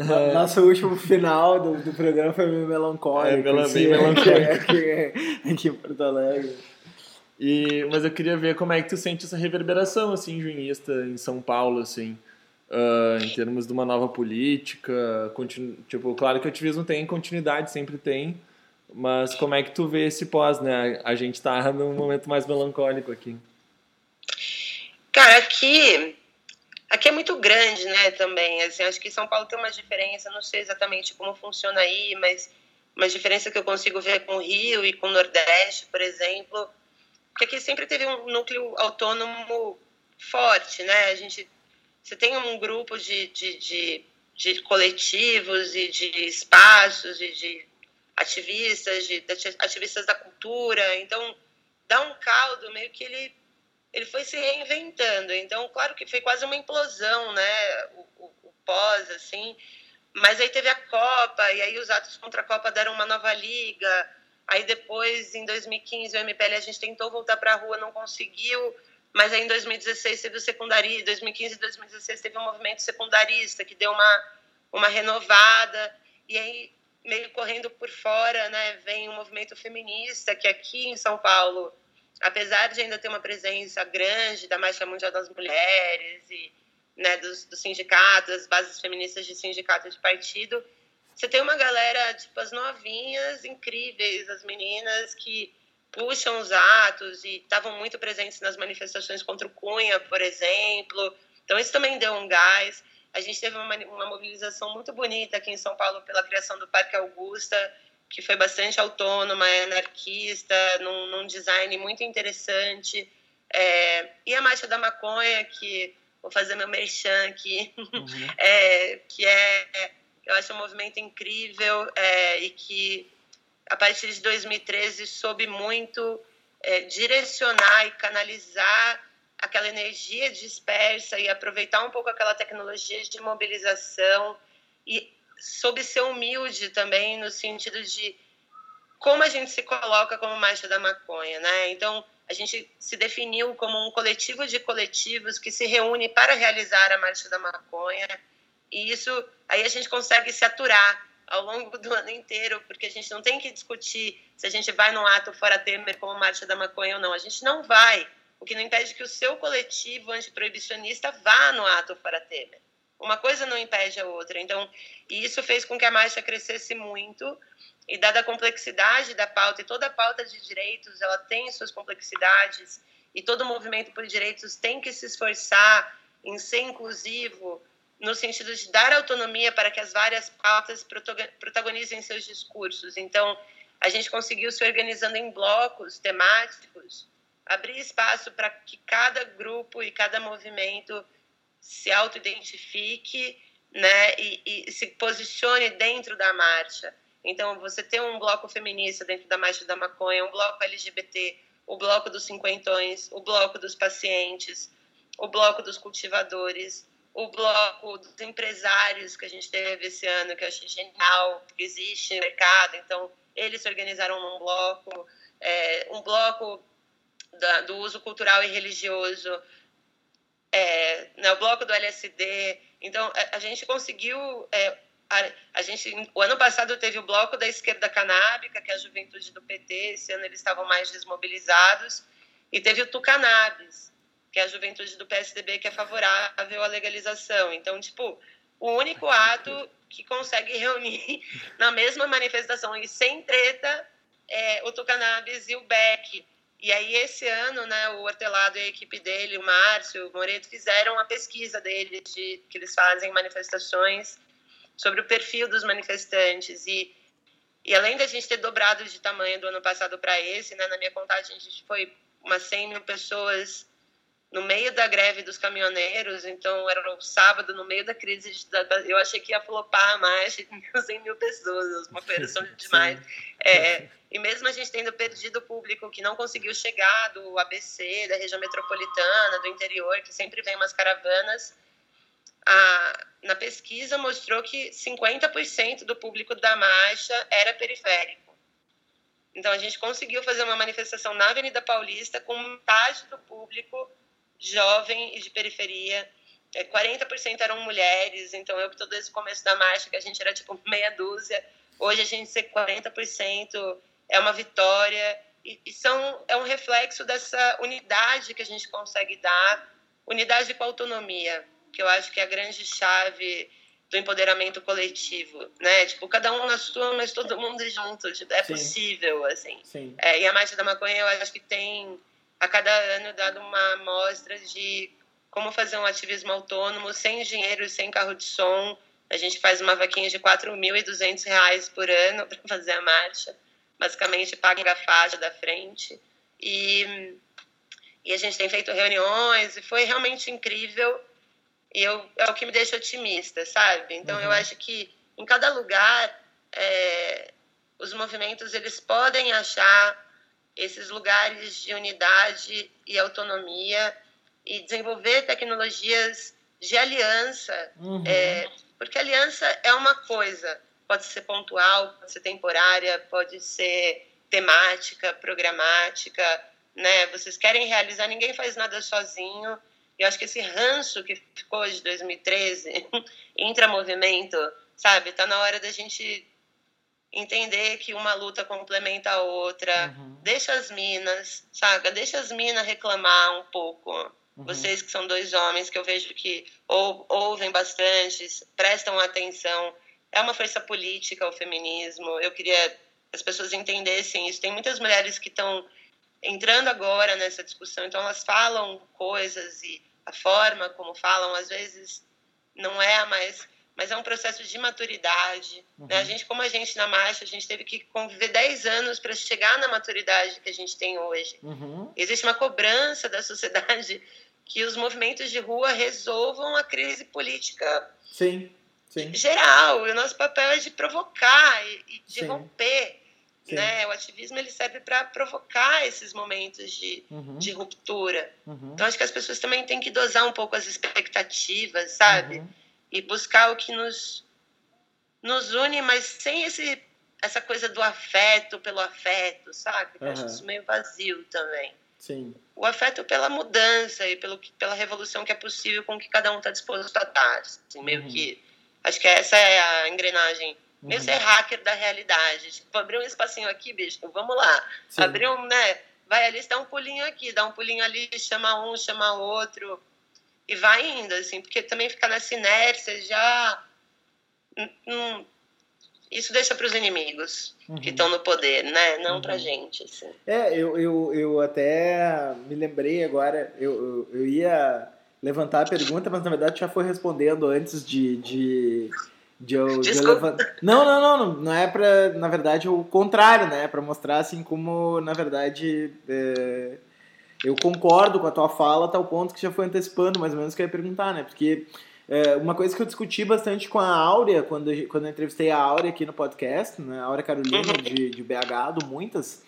Uh, Nosso último final do, do programa foi meio melancólico. É, mel assim, melancólico. *laughs* Aqui, aqui em Porto Alegre. E, mas eu queria ver como é que tu sente essa reverberação, assim, junista em São Paulo, assim uh, em termos de uma nova política? Continu... Tipo, claro que o ativismo tem continuidade, sempre tem, mas como é que tu vê esse pós, né? A gente está num momento mais melancólico aqui. Cara, aqui aqui é muito grande, né, também. Assim, acho que São Paulo tem uma diferença, não sei exatamente como funciona aí, mas uma diferença que eu consigo ver com o Rio e com o Nordeste, por exemplo, que aqui sempre teve um núcleo autônomo forte, né? A gente você tem um grupo de, de, de, de coletivos e de espaços e de ativistas, de, de, ativistas da cultura. Então, dá um caldo meio que ele, ele foi se reinventando. Então, claro que foi quase uma implosão, né? O, o, o pós, assim. Mas aí teve a Copa, e aí os atos contra a Copa deram uma nova liga. Aí depois, em 2015, o MPL a gente tentou voltar para a rua, não conseguiu. Mas aí em 2016 teve o secundarismo, 2015 e 2016 teve um movimento secundarista que deu uma, uma renovada. E aí, meio correndo por fora, né, vem um movimento feminista que aqui em São Paulo, apesar de ainda ter uma presença grande da Marcha Mundial das Mulheres e né, dos, dos sindicatos, das bases feministas de sindicato de partido, você tem uma galera, tipo, as novinhas, incríveis, as meninas que puxam os atos e estavam muito presentes nas manifestações contra o Cunha, por exemplo. Então, isso também deu um gás. A gente teve uma, uma mobilização muito bonita aqui em São Paulo pela criação do Parque Augusta, que foi bastante autônoma, anarquista, num, num design muito interessante. É, e a Marcha da Maconha, que vou fazer meu merchan aqui, uhum. *laughs* é, que é, eu acho um movimento incrível é, e que a partir de 2013, soube muito é, direcionar e canalizar aquela energia dispersa e aproveitar um pouco aquela tecnologia de mobilização e soube ser humilde também no sentido de como a gente se coloca como marcha da maconha, né? Então, a gente se definiu como um coletivo de coletivos que se reúne para realizar a marcha da maconha. E isso aí a gente consegue se aturar ao longo do ano inteiro, porque a gente não tem que discutir se a gente vai no ato fora Temer como marcha da maconha ou não. A gente não vai, o que não impede que o seu coletivo antiproibicionista vá no ato fora Temer. Uma coisa não impede a outra. Então, isso fez com que a marcha crescesse muito. E dada a complexidade da pauta, e toda a pauta de direitos, ela tem suas complexidades, e todo movimento por direitos tem que se esforçar em ser inclusivo, no sentido de dar autonomia para que as várias pautas protagonizem seus discursos. Então, a gente conseguiu se organizando em blocos temáticos, abrir espaço para que cada grupo e cada movimento se auto-identifique né, e, e, se posicione dentro da marcha. Então, você tem um bloco feminista dentro da Marcha da Maconha, um bloco LGBT, o bloco dos cinquentões, o bloco dos pacientes, o bloco dos cultivadores, o bloco dos empresários que a gente teve esse ano, que eu achei genial, que existe no mercado. Então, eles se organizaram num bloco, é, um bloco da, do uso cultural e religioso, é, né, o bloco do LSD. Então, a, a gente conseguiu. É, a, a, gente, o ano passado teve o bloco da esquerda canábica, que é a juventude do PT, esse ano eles estavam mais desmobilizados, e teve o Tucanabis, que é a juventude do PSDB que é favorável à legalização. Então, tipo, o único ato que consegue reunir *laughs* na mesma manifestação e sem treta é o Tucanabis e o Beck. E aí, esse ano, né, o Hortelado e a equipe dele, o Márcio, o Moreto, fizeram a pesquisa dele, de, que eles fazem manifestações, sobre o perfil dos manifestantes. E, e além da gente ter dobrado de tamanho do ano passado para esse, né, na minha contagem, a gente foi umas 100 mil pessoas no meio da greve dos caminhoneiros, então era o sábado, no meio da crise, de, eu achei que ia flopar mais de 100 mil pessoas, uma operação *laughs* demais. É, *laughs* e mesmo a gente tendo perdido o público que não conseguiu chegar do ABC, da região metropolitana, do interior, que sempre vem umas caravanas, a, na pesquisa mostrou que 50% do público da marcha era periférico. Então a gente conseguiu fazer uma manifestação na Avenida Paulista com metade do público jovem e de periferia. 40% é, eram mulheres, então eu que todo esse começo da marcha, que a gente era tipo meia dúzia, hoje a gente ser 40% é uma vitória e, e são é um reflexo dessa unidade que a gente consegue dar, unidade com autonomia, que eu acho que é a grande chave do empoderamento coletivo, né? Tipo, cada um na sua, mas todo mundo junto. Tipo, é Sim. possível, assim. Sim. É, e a Marcha da Maconha, eu acho que tem a cada ano dado uma amostra de como fazer um ativismo autônomo sem dinheiro, sem carro de som. A gente faz uma vaquinha de R$ 4.200 por ano *laughs* para fazer a marcha. Basicamente, paga a faixa da frente. E, e a gente tem feito reuniões e foi realmente incrível. E eu, é o que me deixa otimista, sabe? Então, uhum. eu acho que em cada lugar, é, os movimentos eles podem achar esses lugares de unidade e autonomia e desenvolver tecnologias de aliança, uhum. é, porque aliança é uma coisa, pode ser pontual, pode ser temporária, pode ser temática, programática, né? Vocês querem realizar, ninguém faz nada sozinho. Eu acho que esse ranço que ficou de 2013, *laughs* intramovimento, sabe? Tá na hora da gente entender que uma luta complementa a outra. Uhum. Deixa as minas, saca? Deixa as minas reclamar um pouco. Uhum. Vocês que são dois homens que eu vejo que ou, ouvem bastante, prestam atenção. É uma força política o feminismo. Eu queria que as pessoas entendessem isso. Tem muitas mulheres que estão entrando agora nessa discussão, então elas falam coisas e a forma como falam às vezes não é a mais mas é um processo de maturidade. Uhum. Né? A gente, como a gente na marcha, a gente teve que conviver 10 anos para chegar na maturidade que a gente tem hoje. Uhum. Existe uma cobrança da sociedade *laughs* que os movimentos de rua resolvam a crise política sim, sim. geral. E o nosso papel é de provocar e, de sim. romper. Né? O ativismo ele serve para provocar esses momentos de, uhum. de ruptura. Uhum. Então acho que as pessoas também têm que dosar um pouco as expectativas, sabe? Uhum e buscar o que nos, nos une, mas sem esse, essa coisa do afeto pelo afeto, sabe? Eu acho isso meio vazio também. Sim. O afeto pela mudança e pelo, pela revolução que é possível com que cada um está disposto a dar. Assim, meio uhum. que. Acho que essa é a engrenagem. Uhum. Meio ser hacker da realidade. Tipo, abrir um espacinho aqui, bicho, vamos lá. Sim. Abrir um, né? Vai ali, dá um pulinho aqui, dá um pulinho ali, chama um, chama outro e vai indo, assim, porque também ficar nessa inércia já. Hum, isso deixa para os inimigos uhum. que estão no poder, né? Não uhum. para gente. Assim. É, eu, eu, eu até me lembrei agora, eu, eu, eu, ia levantar a pergunta, mas na verdade já foi respondendo antes de. de... De eu, de eu levantar. Não, não, não, não, não é para, na verdade, o contrário, né? Para mostrar assim como, na verdade, é eu concordo com a tua fala, tal ponto que já foi antecipando mais ou menos o que eu ia perguntar, né? Porque é, uma coisa que eu discuti bastante com a Áurea, quando, quando eu entrevistei a Áurea aqui no podcast, né? A Áurea Carolina, uhum. de, de BH, do Muitas,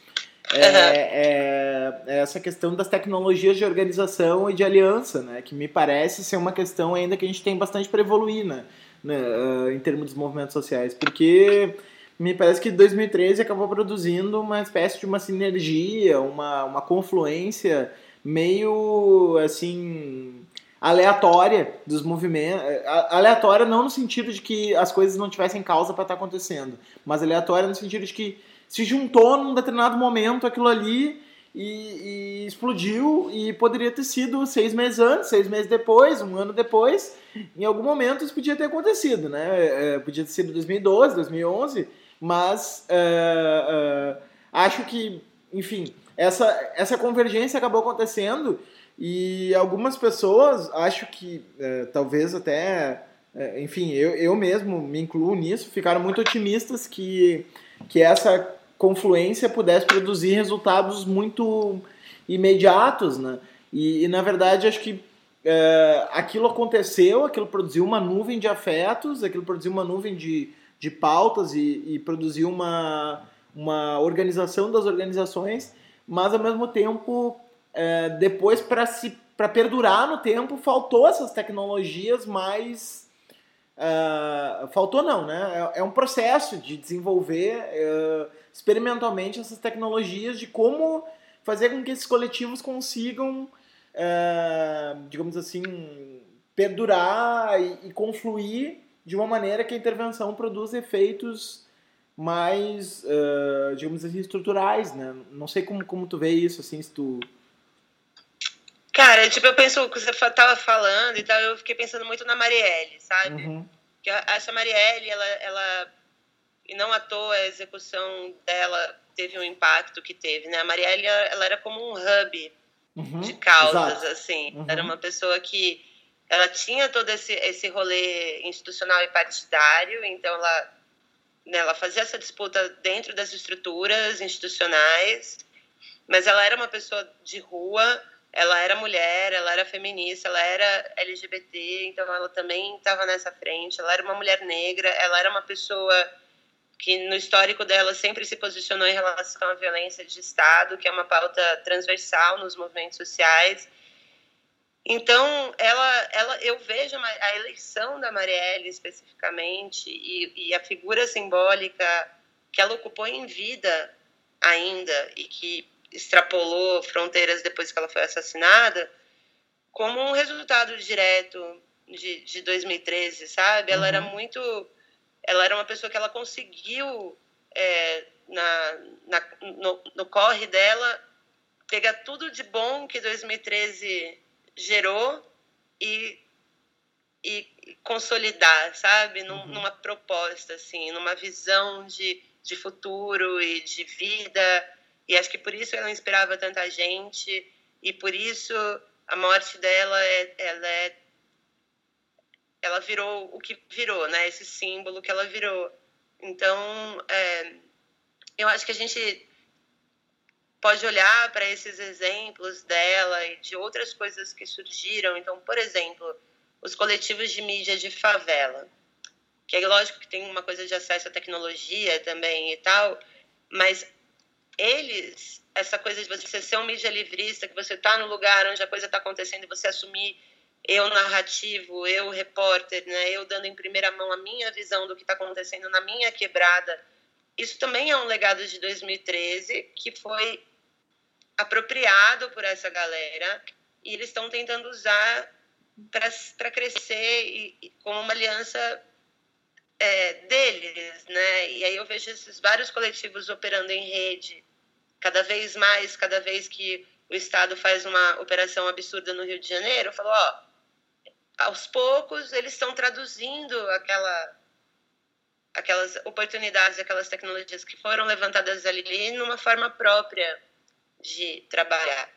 é, é, é, essa questão das tecnologias de organização e de aliança, né? Que me parece ser uma questão ainda que a gente tem bastante para evoluir, né? né? Uh, em termos dos movimentos sociais. Porque me parece que 2013 acabou produzindo uma espécie de uma sinergia, uma, uma confluência meio assim aleatória dos movimentos, aleatória não no sentido de que as coisas não tivessem causa para estar tá acontecendo, mas aleatória no sentido de que se juntou num determinado momento aquilo ali e, e, explodiu e poderia ter sido seis meses antes, seis meses depois, um ano depois, em algum momento isso podia ter acontecido, né? É, podia ter sido 2012, 2011 mas uh, uh, acho que, enfim, essa, essa convergência acabou acontecendo e algumas pessoas, acho que uh, talvez até, enfim, eu, eu mesmo me incluo nisso, ficaram muito otimistas que, que essa confluência pudesse produzir resultados muito imediatos, né? E, e na verdade, acho que aquilo aconteceu, aquilo produziu uma nuvem de afetos, aquilo produziu uma nuvem de, de pautas e, e produziu uma, uma organização das organizações, mas ao mesmo tempo, é, depois para se para perdurar no tempo, faltou essas tecnologias mais. Uh, faltou não, né? É, é, um processo de desenvolver uh, experimentalmente essas tecnologias de como fazer com que esses coletivos consigam uh, digamos assim, perdurar e, e, confluir de uma maneira que a intervenção produza efeitos mais, uh, digamos assim, estruturais, né? Não sei como, como tu vê isso, assim, se tu... Cara, tipo, eu penso, que você tava falando e tal, eu fiquei pensando muito na Marielle, sabe? Uhum. Que essa Marielle, ela, ela, e não à toa a execução dela teve um impacto que teve, né? A Marielle, ela era como um hub uhum, de causas, exato. assim. Uhum. Era uma pessoa que ela tinha todo esse, esse rolê institucional e partidário, então ela, né, ela fazia essa disputa dentro das estruturas institucionais, mas ela era uma pessoa de rua, ela era mulher, ela era feminista, ela era LGBT, então ela também estava nessa frente, ela era uma mulher negra, ela era uma pessoa que no histórico dela sempre se posicionou em relação à violência de Estado, que é uma pauta transversal nos movimentos sociais. Então, ela, ela, eu vejo a eleição da Marielle especificamente e, e a figura simbólica que ela ocupou em vida ainda e que extrapolou fronteiras depois que ela foi assassinada, como um resultado direto de, de 2013, sabe? Ela uhum. era muito ela era uma pessoa que ela conseguiu, é, na, na no, no, corre dela, pegar tudo de bom que 2013 gerou e, e consolidar, sabe? Num, uhum. Numa proposta, assim, numa visão de, de futuro e de vida. E acho que por isso ela inspirava tanta gente e por isso a morte dela é, ela é ela virou o que virou, né? Esse símbolo que ela virou. Então, é, eu acho que a gente pode olhar para esses exemplos dela e de outras coisas que surgiram. Então, por exemplo, os coletivos de mídia de favela, que é lógico que tem uma coisa de acesso à tecnologia também e tal, mas eles, essa coisa de você ser um mídia livrista, que você está no lugar onde a coisa está acontecendo e você assumir eu narrativo, eu repórter, né, eu dando em primeira mão a minha visão do que está acontecendo na minha quebrada. Isso também é um legado de 2013 que foi apropriado por essa galera e eles estão tentando usar para crescer e, e, como uma aliança é, deles, né? E aí eu vejo esses vários coletivos operando em rede, cada vez mais, cada vez que o Estado faz uma operação absurda no Rio de Janeiro, eu falo, ó, aos poucos eles estão traduzindo aquela aquelas oportunidades, aquelas tecnologias que foram levantadas ali numa forma própria de trabalhar.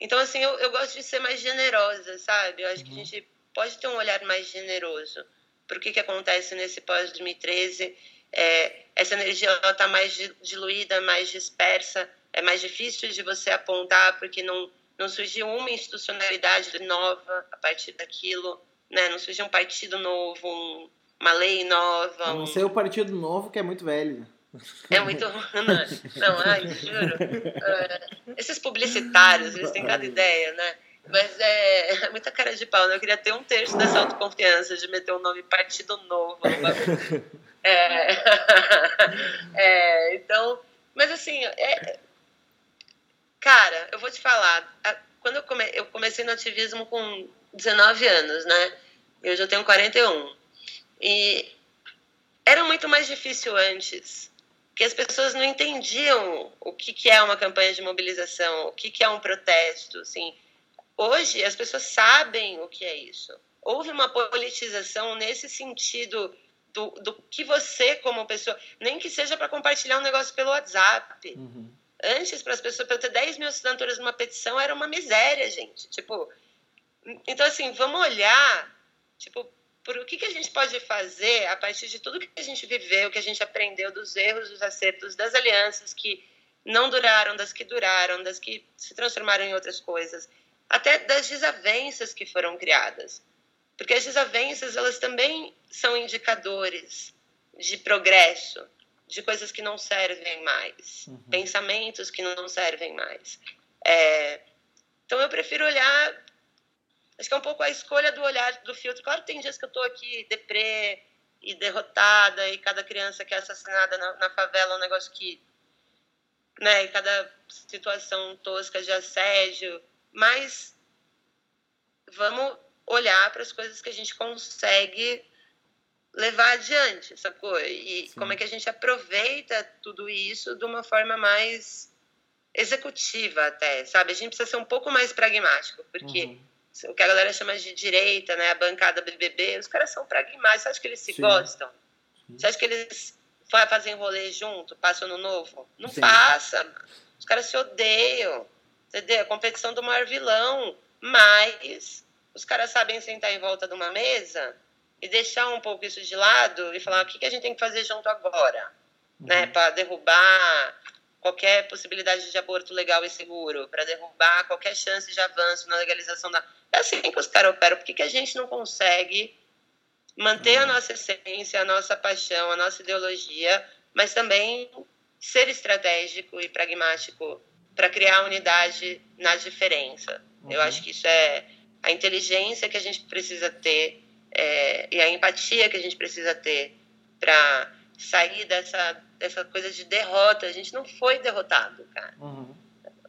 Então, assim, eu, eu gosto de ser mais generosa, sabe? Eu acho uhum. que a uhum. gente pode ter um olhar mais generoso para o que, que acontece nesse pós-2013. É, essa energia está mais diluída, mais dispersa, é mais difícil de você apontar, porque não, não surgiu uma institucionalidade nova a partir daquilo né? Não surgiu um partido novo, um, uma lei nova. A não um... ser o partido novo, que é muito velho. É muito. Não, não ai, juro. É, esses publicitários, eles têm cada ideia, né? Mas é, é, muita cara de pau, né? Eu queria ter um terço dessa autoconfiança de meter o um nome Partido Novo é, *laughs* é, então, mas assim, é, cara, eu vou te falar, quando eu, come, eu comecei no ativismo com 19 anos, né? Eu já tenho 41. E era muito mais difícil antes, que as pessoas não entendiam o que, que é uma campanha de mobilização, o que, que é um protesto, assim. Hoje as pessoas sabem o que é isso. Houve uma politização nesse sentido do, do que você, como pessoa, nem que seja para compartilhar um negócio pelo WhatsApp. Uhum. Antes, para as pessoas, para ter 10 mil assinaturas numa petição, era uma miséria, gente. Tipo, então, assim, vamos olhar, tipo, por o que, que a gente pode fazer a partir de tudo que a gente viveu, que a gente aprendeu dos erros, dos acertos, das alianças que não duraram, das que duraram, das que se transformaram em outras coisas. até das desavenças que foram criadas. Porque as desavenças, elas também são indicadores de progresso, de coisas que não servem mais, uhum. pensamentos que não servem mais. É, então eu prefiro olhar, acho que é um pouco a escolha do olhar do filtro. Claro que tem dias que eu estou aqui deprê e derrotada e cada criança que é assassinada na, na favela é um negócio que, né, e cada situação tosca de assédio, mas vamos olhar para as coisas que a gente consegue levar adiante, sacou? E Sim. como é que a gente aproveita tudo isso de uma forma mais executiva até, sabe? A gente precisa ser um pouco mais pragmático, porque uhum. O que a galera chama de direita, né, a bancada BBB, os caras são pragmáticos. Você acha que eles se Sim. gostam? Sim. Você acha que eles fazem rolê junto, passam no novo? Não Sim. passa. Os caras se odeiam. Entendeu? A competição do maior vilão. Mas os caras sabem sentar em volta de uma mesa e deixar um pouco isso de lado e falar o que, que a gente tem que fazer junto agora, uhum. né, para derrubar qualquer possibilidade de aborto legal e seguro, para derrubar qualquer chance de avanço na legalização da. É assim que os caras operam. Por que, que a gente não consegue manter a nossa essência, a nossa paixão, a nossa ideologia, mas também ser estratégico e pragmático para criar unidade na diferença? Uhum. Eu acho que isso é a inteligência que a gente precisa ter é, e a empatia que a gente precisa ter para sair dessa, dessa coisa de derrota. A gente não foi derrotado, cara. Uhum.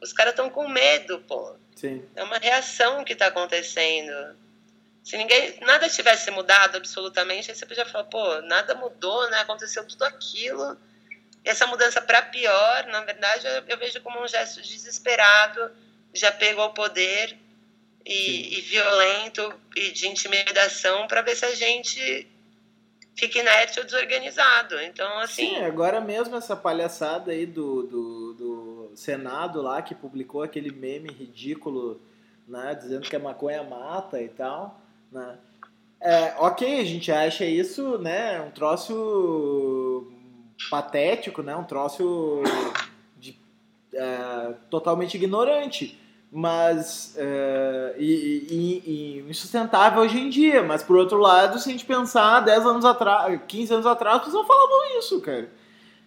Os caras estão com medo, pô. Sim. É uma reação que está acontecendo. Se ninguém, nada tivesse mudado absolutamente, aí você podia falar, pô, nada mudou, né? Aconteceu tudo aquilo. E essa mudança para pior, na verdade, eu, eu, vejo como um gesto desesperado de apego ao poder e, e violento e de intimidação para ver se a gente fica inerte ou desorganizado. Então, assim. Sim, agora mesmo essa palhaçada aí do, do, do Senado lá que publicou aquele meme ridículo, né? Dizendo que a maconha mata e tal, né? É, ok, a gente acha isso, né? Um troço patético, né? Um troço de, é, totalmente ignorante mas uh, e, e, e, insustentável hoje em dia. Mas por outro lado, se a gente pensar 10 anos atrás, 15 anos atrás, as pessoas falavam isso, cara.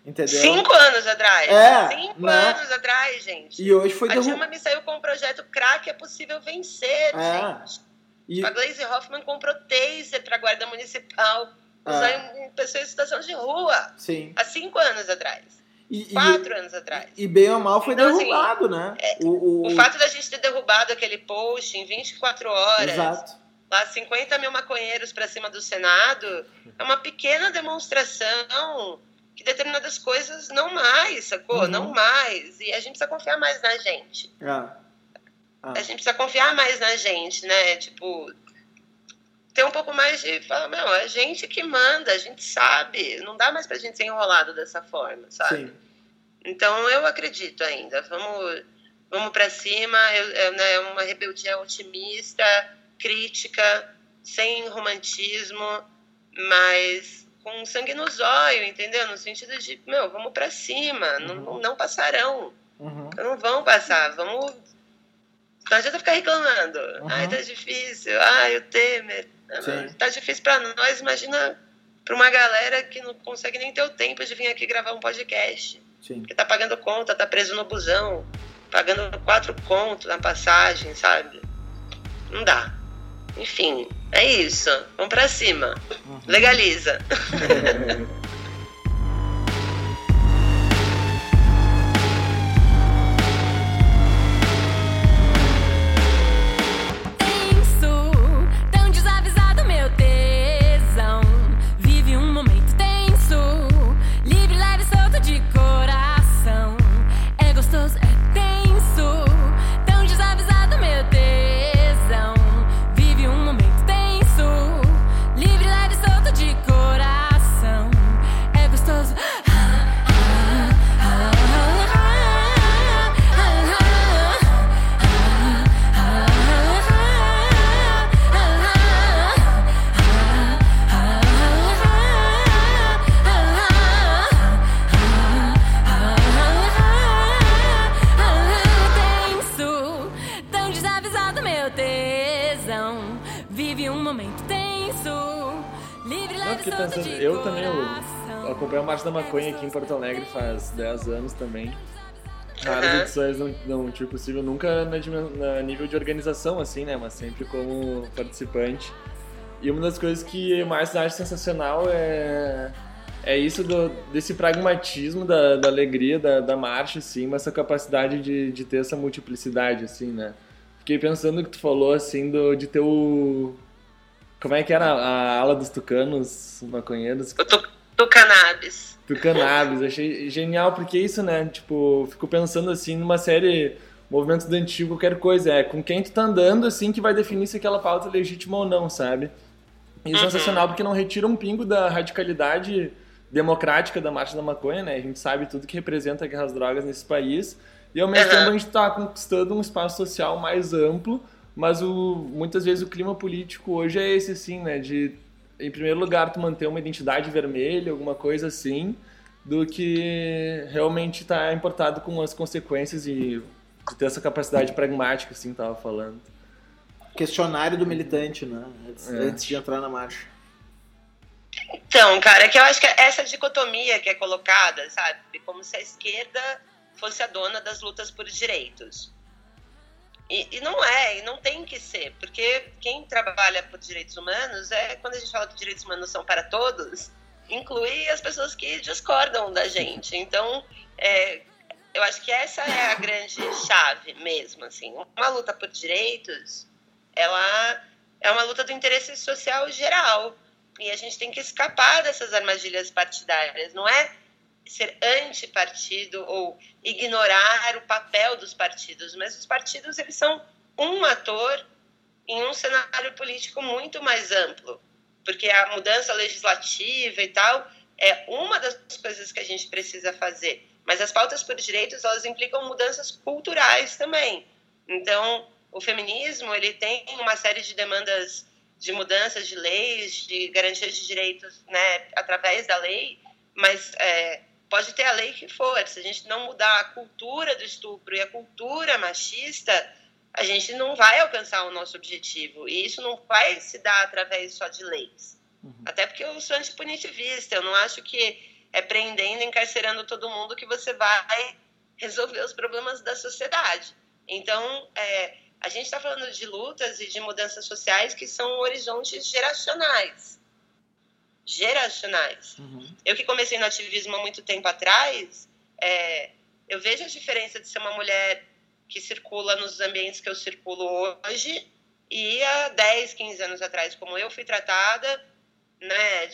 Entendeu? Cinco anos atrás. É, Cinco né? anos atrás, gente. E hoje foi A Dilma me saiu com um projeto crack, é possível vencer, é. gente. E... A Glaze Hoffman comprou taser para a Guarda Municipal, é. usando em pessoas em situação de rua. Sim. Há cinco anos atrás. E, Quatro e, anos atrás. E bem ou mal foi então, assim, derrubado, assim, né? É, o, o, o, fato da gente ter derrubado aquele post em 24 horas. Exato. Lá 50 mil maconheiros para cima do Senado é uma pequena demonstração que determinadas coisas não mais, sacou? Uhum. Não mais. E a gente precisa confiar mais na gente. Ah. Ah. A gente precisa confiar mais na gente, né? Tipo, ter um pouco mais de falar, meu, a gente que manda, a gente sabe, não dá mais pra gente ser enrolado dessa forma, sabe? Sim. Então eu acredito ainda, vamos, vamos para cima, é né, uma rebeldia otimista, crítica, sem romantismo, mas com sangue no zóio, entendeu? No sentido de, meu, vamos para cima, uhum. não, não passarão, uhum. não vão passar, vamos não adianta ficar reclamando. Uhum. Ai, tá difícil. Ai, o Temer. Sim. Tá difícil para nós, imagina para uma galera que não consegue nem ter o tempo de vir aqui gravar um podcast. Sim. Que tá pagando conta, tá preso no busão, pagando quatro contos na passagem, sabe? Não dá. Enfim, é isso. Vamos para cima. Legaliza. *laughs* 10 anos também. Raras uhum. edições não, não tive possível, nunca na, na, nível de organização, assim, né? Mas sempre como participante. E uma das coisas que eu mais acho sensacional é, é isso do, desse pragmatismo da, da alegria da, da marcha, assim, mas essa capacidade de, de ter essa multiplicidade, assim, né? Fiquei pensando que tu falou, assim, do, de ter o... Como é que era a ala dos tucanos maconheiros? O tu, tucanabis. Tucanabis, achei genial, porque é isso, né? Tipo, fico pensando, assim, numa série movimento estudantil, qualquer coisa. É com quem tu tá andando, assim, que vai definir se aquela pauta é legítima ou não, sabe? E é uhum. sensacional porque não retira um pingo da radicalidade democrática da marcha da maconha, né? A gente sabe tudo que representa as drogas nesse país. E ao mesmo uhum. tempo a gente está conquistando um espaço social mais amplo, mas o, muitas vezes o clima político hoje é esse, assim, né? De, em primeiro lugar, tu manter uma identidade vermelha, alguma coisa assim, do que realmente estar tá importado com as consequências e de ter essa capacidade pragmática, assim, tava falando questionário do militante, né? Antes, é. antes, de entrar na marcha. Então, cara, é que eu acho que essa dicotomia que é colocada, sabe? Como se a esquerda fosse a dona das lutas por direitos. E, e, não é, e não tem que ser, porque quem trabalha por direitos humanos é quando a gente fala que direitos humanos são para todos, inclui as pessoas que discordam da gente. Então, é, eu acho que essa é a grande chave mesmo, assim. Uma luta por direitos ela é uma luta do interesse social geral. E a gente tem que escapar dessas armadilhas partidárias. Não é ser antipartido ou ignorar o papel dos partidos, mas os partidos eles são um ator em um cenário político muito mais amplo, porque a mudança legislativa e tal é uma das coisas que a gente precisa fazer. Mas as pautas por direitos elas implicam mudanças culturais também. Então o feminismo ele tem uma série de demandas de mudanças de leis, de garantias de direitos, né, através da lei, mas é, pode ter a lei que for, se a gente não mudar a cultura do estupro e a cultura machista, a gente não vai alcançar o nosso objetivo. E isso não vai se dar através só de leis. Uhum. Até porque eu sou antipunitivista, eu não acho que é prendendo, encarcerando todo mundo que você vai resolver os problemas da sociedade. Então, é, a gente está falando de lutas e de mudanças sociais que são horizontes geracionais. Geracionais. Uhum. Eu que comecei no ativismo há muito tempo atrás, é, eu vejo a diferença de ser uma mulher que circula nos ambientes que eu circulo hoje e há 10, 15 anos atrás, como eu fui tratada, né,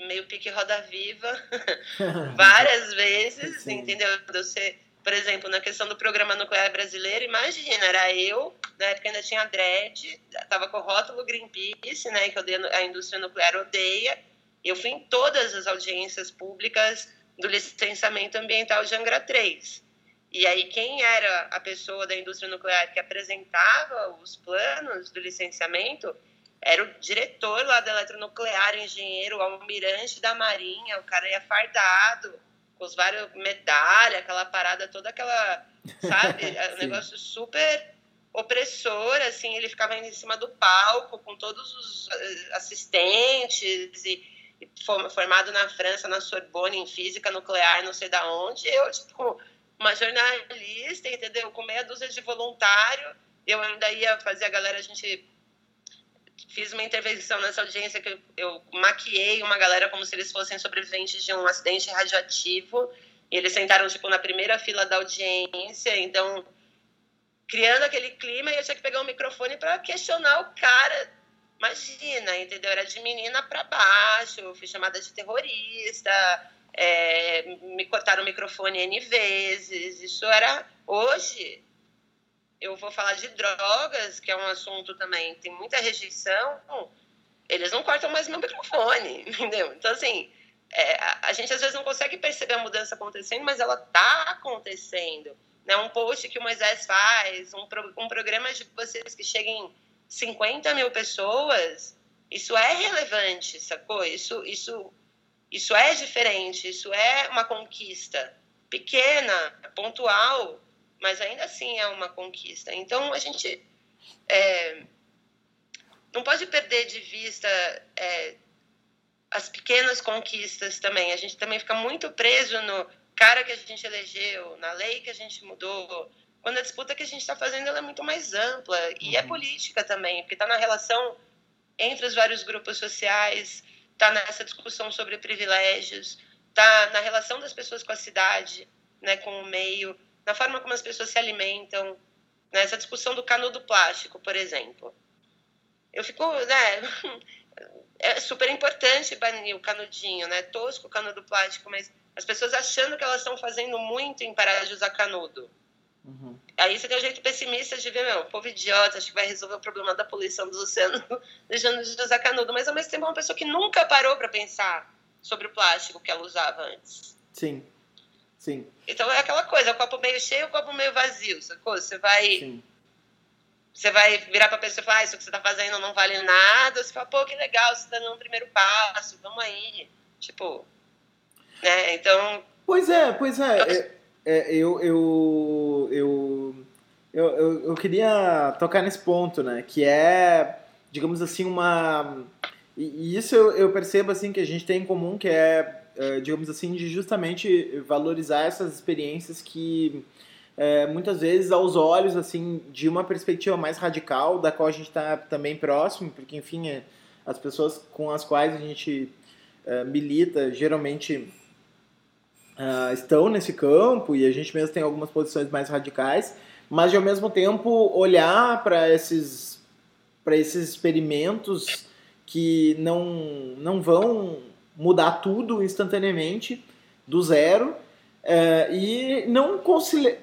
meio pique roda viva, *laughs* várias vezes, Sim. entendeu? De eu ser por exemplo, na questão do programa nuclear brasileiro, imagina, era eu, na época ainda tinha a DRED, estava com o rótulo Greenpeace, né, que a indústria nuclear odeia. Eu fui em todas as audiências públicas do licenciamento ambiental de Angra 3. E aí, quem era a pessoa da indústria nuclear que apresentava os planos do licenciamento era o diretor lá da eletronuclear, engenheiro, almirante da Marinha, o cara ia fardado com os vários medalha, aquela parada toda aquela, sabe, *laughs* um negócio super opressor, assim, ele ficava em cima do palco com todos os eh, assistentes e formado na França, na Sorbonne, em física nuclear, não sei da onde, eu, tipo, uma jornalista, entendeu, com meia dúzia de voluntário, eu ainda ia fazer a galera, a gente fiz uma intervenção nessa audiência que eu, maquiei uma galera como se eles fossem sobreviventes de um acidente radioativo. E eles sentaram, tipo, na primeira fila da audiência, então, criando aquele clima, e eu tinha que pegar o um microfone para questionar o cara. Imagina, entendeu? Era de menina para baixo, fui chamada de terrorista, é, me cortaram o microfone N vezes. Isso era hoje eu vou falar de drogas, que é um assunto também tem muita rejeição, eles não cortam mais meu microfone, *laughs* entendeu? Então, assim, é, a, a, gente às vezes não consegue perceber a mudança acontecendo, mas ela está acontecendo. Né? Um post que o Moisés faz, um, pro, um programa de vocês que cheguem 50 mil pessoas, isso é relevante, sacou? Isso, isso, isso é diferente, isso é uma conquista pequena, pontual, mas ainda assim é uma conquista. Então a gente é, não pode perder de vista é, as pequenas conquistas também. A gente também fica muito preso no cara que a gente elegeu, na lei que a gente mudou, quando a disputa que a gente está fazendo é muito mais ampla e é uhum. é política também, porque está na relação entre os vários grupos sociais, está nessa discussão sobre privilégios, está na relação das pessoas com a cidade, né, com o meio, na forma como as pessoas se alimentam, nessa né, discussão do canudo plástico, por exemplo. Eu fico, né, *laughs* é super importante banir o canudinho, né, tosco o canudo plástico, mas as pessoas achando que elas estão fazendo muito em parar de usar canudo. Uhum. Aí você tem um jeito pessimista de ver, meu, povo idiota, acho que vai resolver o problema da poluição dos oceanos *laughs* deixando de usar canudo. Mas ao mesmo tempo é uma pessoa que nunca parou para pensar sobre o plástico que ela usava antes. Sim. Sim. Então é aquela coisa, o copo meio cheio, o copo meio vazio, sacou? Você vai. Sim. Você vai virar pra pessoa e falar, ah, isso que você tá fazendo não vale nada. Você fala, pô, que legal, você tá dando um primeiro passo, vamos aí. Tipo. Né? Então. Pois é, pois é. é é, eu, eu, eu, eu, eu, queria tocar nesse ponto, né? Que é, digamos assim, uma... E isso eu, eu percebo, assim, que a gente tem em comum, que é, é digamos assim, de justamente valorizar essas experiências que... É, muitas vezes aos olhos assim de uma perspectiva mais radical da qual a gente está também próximo porque enfim é, as pessoas com as quais a gente é, milita geralmente uh, estão nesse campo e a gente mesmo tem algumas posições mais radicais, mas de ao mesmo tempo olhar para esses para esses experimentos que não não vão mudar tudo instantaneamente do zero uh, e não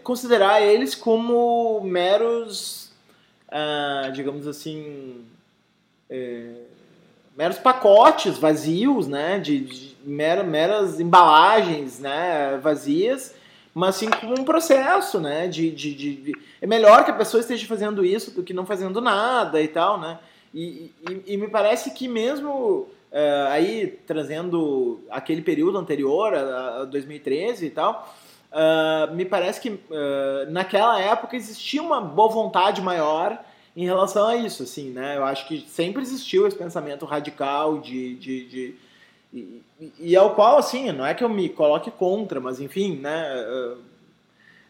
considerar eles como meros uh, digamos assim é, meros pacotes vazios, né, de, de meras embalagens, né, vazias, mas sim como um processo, né, de, de, de, é melhor que a pessoa esteja fazendo isso do que não fazendo nada e tal, né, e, e, e me parece que mesmo uh, aí trazendo aquele período anterior a, a 2013 e tal, uh, me parece que uh, naquela época existia uma boa vontade maior em relação a isso, assim, né? Eu acho que sempre existiu esse pensamento radical de, de, de e, e, ao qual, assim, não é que eu me coloque contra, mas enfim, né?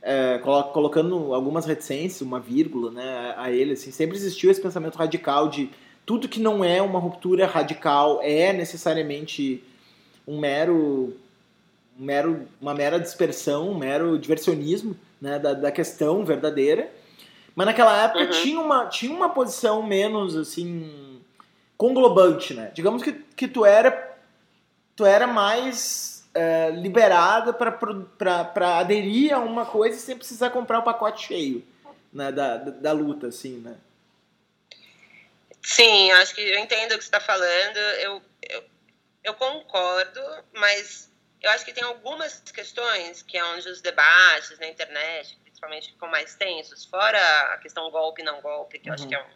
É, colocando algumas reticências, uma vírgula, né, a ele, assim, sempre existiu esse pensamento radical de tudo que não é uma ruptura radical é necessariamente um mero, um mero uma mera dispersão, um mero diversionismo né, da, da questão verdadeira. Mas naquela época uhum. tinha, uma, tinha uma posição menos, assim, conglobante, né? Digamos que, que tu era tu era mais é, liberada para aderir a uma coisa sem precisar comprar o pacote cheio né, da, da, da luta, assim, né? Sim, acho que eu entendo o que você está falando. Eu, eu, eu, concordo, mas eu acho que tem algumas questões que é onde os debates na internet, principalmente ficam mais tensos, fora a questão golpe não golpe, que eu acho que é um,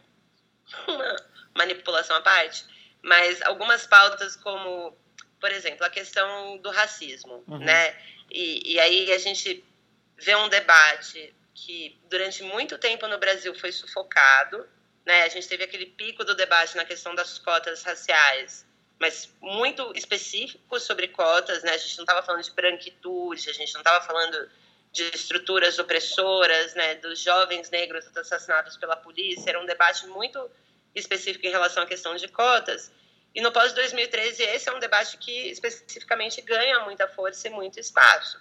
*laughs* uma manipulação à parte, mas algumas pautas como, por exemplo, a questão do racismo, uhum. né? E, e aí a gente vê um debate que durante muito tempo no Brasil foi sufocado, né? A gente teve aquele pico do debate na questão das cotas raciais, mas muito específico sobre cotas, né? A gente não estava falando de branquitude, a gente não estava falando de estruturas opressoras, né, dos jovens negros assassinados pela polícia, era um debate muito específico em relação à questão de cotas. E no pós-2013, esse é um debate que especificamente ganha muita força e muito espaço.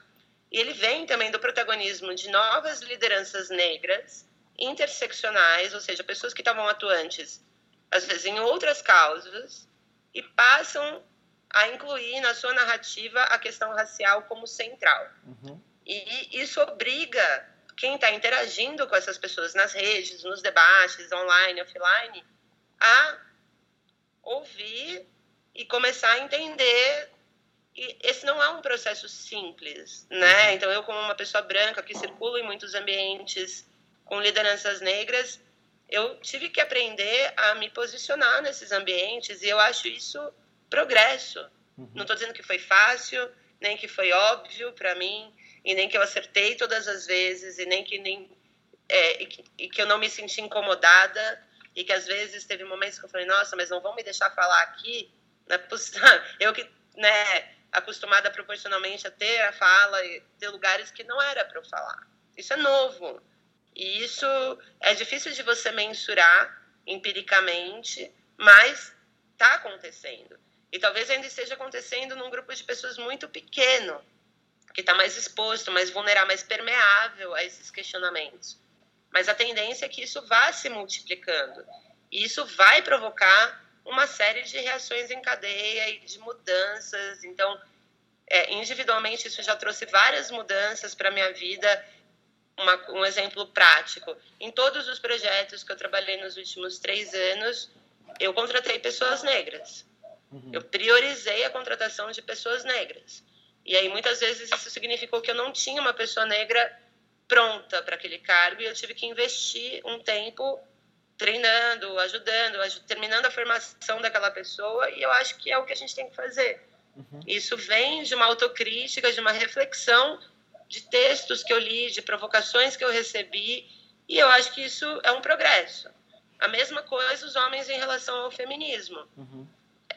E ele vem também do protagonismo de novas lideranças negras, interseccionais, ou seja, pessoas que estavam atuantes, às vezes, em outras causas, e passam a incluir na sua narrativa a questão racial como central. Uhum. E isso obriga quem está interagindo com essas pessoas nas redes, nos debates, online, offline, a ouvir e começar a entender e esse não é um processo simples, né? Uhum. Então eu como uma pessoa branca que circulo em muitos ambientes com lideranças negras, eu tive que aprender a me posicionar nesses ambientes e eu acho isso progresso. Uhum. Não estou dizendo que foi fácil, nem que foi óbvio para mim, e nem que eu acertei todas as vezes, e nem que, nem, é, e que, e que eu não me senti incomodada. e que às vezes teve momentos que eu falei, nossa, mas não vão me deixar falar aqui, né? *laughs* eu que, né, acostumada proporcionalmente a ter a fala e ter lugares que não era para eu falar. Isso é novo. E isso é difícil de você mensurar empiricamente, mas está acontecendo. E talvez ainda esteja acontecendo num grupo de pessoas muito pequeno, que está mais exposto, mais vulnerável, mais permeável a esses questionamentos. Mas a tendência é que isso vá se multiplicando. E isso vai provocar uma série de reações em cadeia e de mudanças. Então, é, individualmente, isso já trouxe várias mudanças para a minha vida. Uma, um exemplo prático: em todos os projetos que eu trabalhei nos últimos três anos, eu contratei pessoas negras. Uhum. Eu priorizei a contratação de pessoas negras. E aí, muitas vezes, isso significou que eu não tinha uma pessoa negra pronta para aquele cargo e eu tive que investir um tempo treinando, ajudando, aj terminando a formação daquela pessoa e eu acho que é o que a gente tem que fazer. Uhum. Isso vem de uma autocrítica, de uma reflexão de textos que eu li, de provocações que eu recebi e eu acho que isso é um progresso. A mesma coisa os homens em relação ao feminismo. Uhum.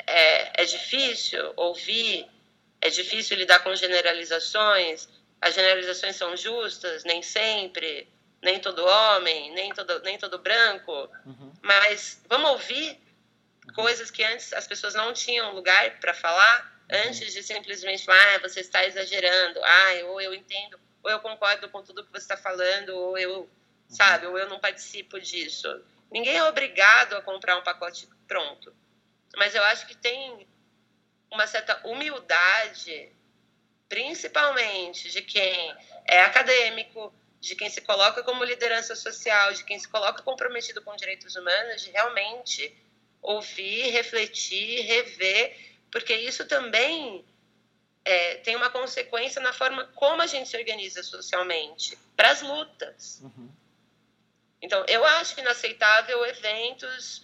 É, é difícil ouvir, é difícil lidar com generalizações. As generalizações são justas, nem sempre nem todo homem, nem todo, nem todo branco, uhum. mas vamos ouvir uhum. coisas que antes as pessoas não tinham lugar para falar, uhum. antes de simplesmente falar, ah, você está exagerando, ah, ou eu entendo, ou eu concordo com tudo que você está falando, ou eu, uhum. sabe, ou eu não participo disso. Ninguém é obrigado a comprar um pacote pronto, mas eu acho que tem uma certa humildade, principalmente de quem é acadêmico, de quem se coloca como liderança social, de quem se coloca comprometido com direitos humanos, de realmente ouvir, refletir, rever, porque isso também é, tem uma consequência na forma como a gente se organiza socialmente para as lutas. Uhum. Então, eu acho inaceitável eventos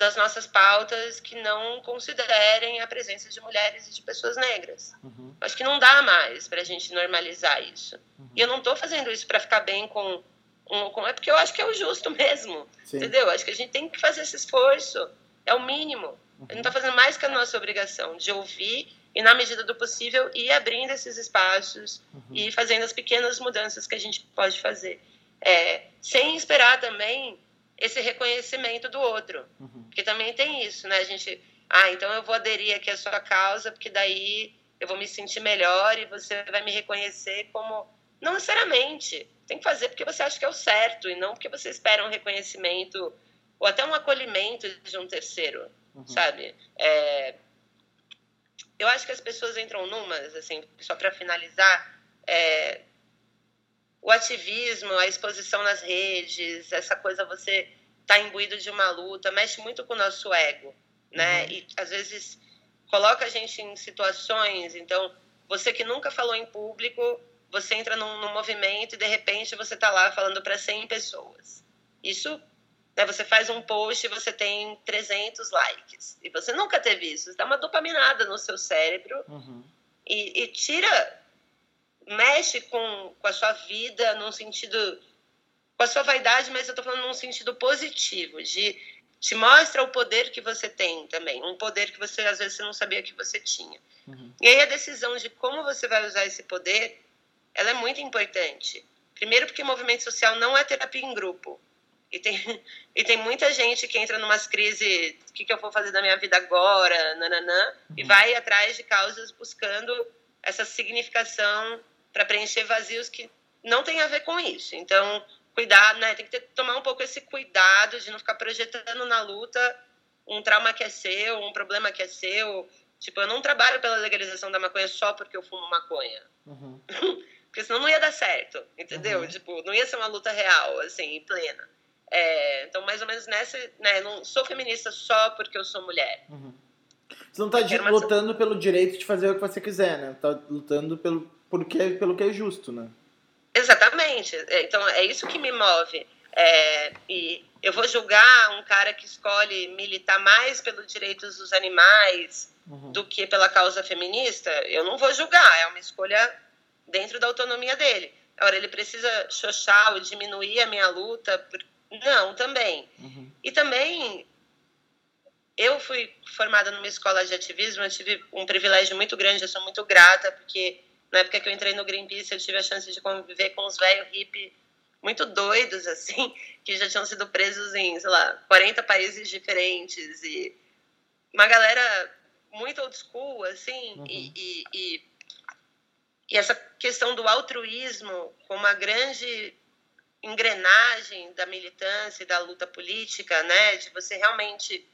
das nossas pautas que não considerem a presença de mulheres e de pessoas negras. Uhum. Acho que não dá mais para a gente normalizar isso. Uhum. E eu não estou fazendo isso para ficar bem com, com, É porque eu acho que é o justo *laughs* mesmo. Sim. Entendeu? Acho que a gente tem que fazer esse esforço. É o mínimo. Uhum. A gente está fazendo mais que a nossa obrigação de ouvir e, na medida do possível, ir abrindo esses espaços uhum. e fazendo as pequenas mudanças que a gente pode fazer. É, sem esperar também esse reconhecimento do outro. Uhum. Porque também tem isso, né? A gente, ah, então eu vou aderir aqui à sua causa, porque daí eu vou me sentir melhor e você vai me reconhecer como. Não necessariamente. Tem que fazer porque você acha que é o certo e não porque você espera um reconhecimento ou até um acolhimento de um terceiro, uhum. sabe? É... Eu acho que as pessoas entram numas, assim, só para finalizar, é o ativismo, a exposição nas redes, essa coisa você tá imbuído de uma luta, mexe muito com o nosso ego, né? Uhum. E às vezes coloca a gente em situações, então você que nunca falou em público, você entra num, num movimento e de repente você tá lá falando para 100 pessoas. Isso, né, você faz um post e você tem 300 likes. E você nunca teve isso. Você dá uma dopaminada no seu cérebro uhum. e, e tira mexe com, com a sua vida num sentido. com a sua vaidade, mas eu estou falando num sentido positivo, de te mostra o poder que você tem também, um poder que você às vezes você não sabia que você tinha. Uhum. E aí a decisão de como você vai usar esse poder, ela é muito importante. Primeiro porque movimento social não é terapia em grupo. E tem, *laughs* e tem muita gente que entra numas crises, o que, que eu vou fazer da minha vida agora, nananã, uhum. e vai atrás de causas buscando essa significação para preencher vazios que não tem a ver com isso. Então, cuidar, né? Tem que ter, tomar um pouco esse cuidado de não ficar projetando na luta um trauma que é seu, um problema que é seu. Tipo, eu não trabalho pela legalização da maconha só porque eu fumo maconha. Uhum. *laughs* porque senão não ia dar certo, entendeu? Uhum. Tipo, não ia ser uma luta real, assim, plena. É, então, mais ou menos nessa, né? Não sou feminista só porque eu sou mulher. Uhum. Você não está lutando pelo direito de fazer o que você quiser, né? Tá lutando pelo, porque, pelo que é justo, né? Exatamente. É, então, é isso que me move. É, e eu vou julgar um cara que escolhe militar mais pelos direitos dos animais uhum. do que pela causa feminista. Eu não vou julgar, é uma escolha dentro da autonomia dele. Agora, ele precisa xoxar ou diminuir a minha luta por, Não, também. Uhum. E também eu fui formada numa escola de ativismo, eu tive um privilégio muito grande, eu sou muito grata, porque na época que eu entrei no Greenpeace, eu tive a chance de conviver com os velhos hippie muito doidos, assim, que já tinham sido presos em, sei lá, 40 países diferentes e uma galera muito old school, assim, uhum. e, e, e, e essa questão do altruísmo como uma grande engrenagem da militância e da luta política, né, de você realmente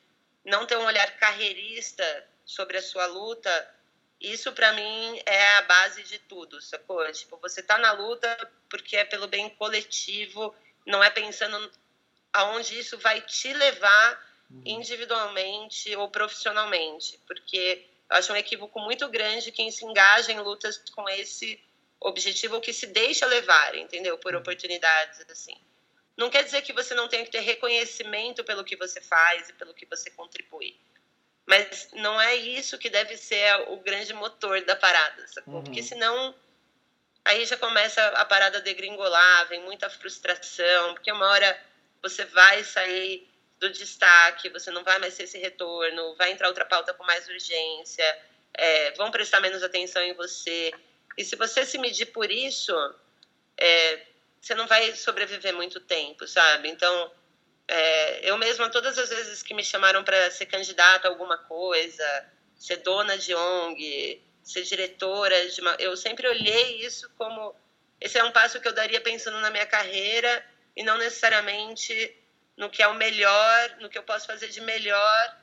não ter um olhar carreirista sobre a sua luta, isso para mim é a base de tudo, sacou? Tipo, você tá na luta porque é pelo bem coletivo, não é pensando aonde isso vai te levar uhum. individualmente ou profissionalmente, porque eu acho um equívoco muito grande quem se engaja em lutas com esse objetivo ou que se deixa levar, entendeu? Por uhum. oportunidades assim. Não quer dizer que você não tenha que ter reconhecimento pelo que você faz e pelo que você contribui. Mas não é isso que deve ser o grande motor da parada, sacou? Uhum. Porque senão aí já começa a parada degringolar, vem muita frustração, porque uma hora você vai sair do destaque, você não vai mais ter esse retorno, vai entrar outra pauta com mais urgência, é, vão prestar menos atenção em você. E se você se medir por isso, é, você não vai sobreviver muito tempo, sabe? Então, é, eu mesma, todas as vezes que me chamaram para ser candidata a alguma coisa, ser dona de ONG, ser diretora de uma, eu sempre olhei isso como esse é um passo que eu daria pensando na minha carreira e não necessariamente no que é o melhor, no que eu posso fazer de melhor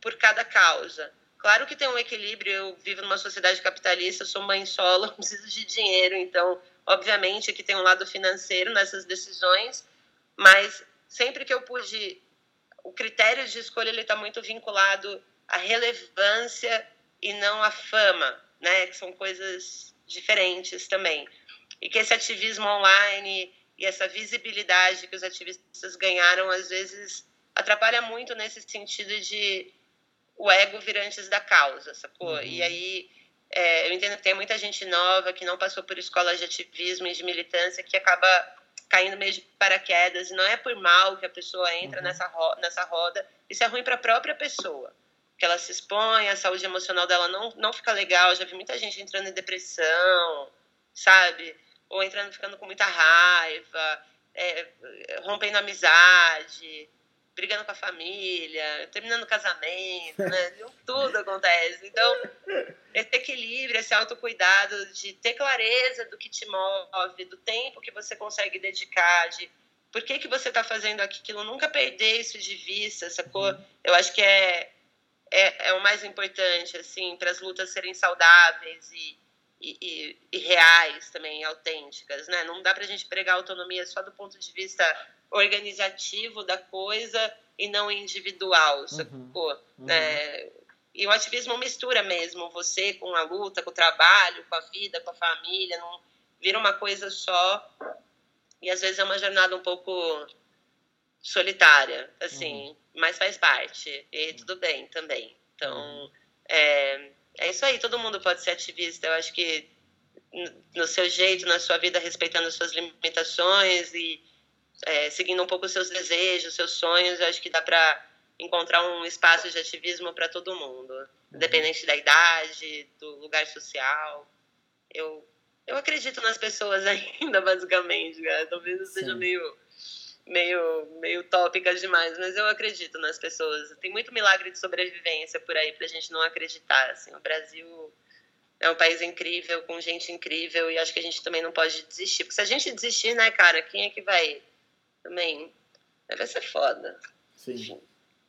por cada causa. Claro que tem um equilíbrio, eu vivo numa sociedade capitalista, sou mãe solo, *laughs* preciso de dinheiro, então Obviamente que tem um lado financeiro nessas decisões, mas sempre que eu pude, o critério de escolha ele está muito vinculado à relevância e não à fama, né? Que são coisas diferentes também. E que esse ativismo online e essa visibilidade que os ativistas ganharam às vezes atrapalha muito nesse sentido de o ego vir antes da causa, sacou? Uhum. E aí é, eu entendo que tem muita gente nova que não passou por escolas de ativismo e de militância que acaba caindo meio de paraquedas e não é por mal que a pessoa entra uhum. nessa, ro nessa roda. Isso é ruim para a própria pessoa. Que ela se expõe, a saúde emocional dela não, não fica legal. Eu já vi muita gente entrando em depressão, sabe? Ou entrando, ficando com muita raiva, é, rompendo amizade brigando com a família, terminando o casamento, né? *laughs* Tudo acontece. Então, esse equilíbrio, esse autocuidado de ter clareza do que te move, do tempo que você consegue dedicar, de por que, que você está fazendo aquilo, nunca perder isso de vista, sacou? Uhum. Eu acho que é, é, é o mais importante, assim, para as lutas serem saudáveis e, e, e, e, reais também, autênticas, né? Não dá para a gente pregar autonomia só do ponto de vista organizativo da coisa e não individual, uhum. sacou? Uhum. É, e o ativismo mistura mesmo você com a luta, com o trabalho, com a vida, com a família, não vira uma coisa só. E às vezes é uma jornada um pouco solitária, assim, uhum. mas faz parte. E tudo bem também. Então, uhum. é, é isso aí, todo mundo pode ser ativista. Eu acho que no seu jeito, na sua vida, respeitando suas limitações e é, seguindo um pouco os seus desejos, seus sonhos, eu acho que dá para encontrar um espaço de ativismo para todo mundo, independente da idade, do lugar social. Eu, eu acredito nas pessoas *laughs* ainda, basicamente, cara. Talvez eu seja meio, meio, meio tópica demais, mas eu acredito nas pessoas. Tem muito milagre de sobrevivência por aí para a gente não acreditar. Assim, o Brasil é um país incrível, com gente incrível, e acho que a gente também não pode desistir. Porque se a gente desistir, né, cara, quem é que vai também vai ser foda. Sim.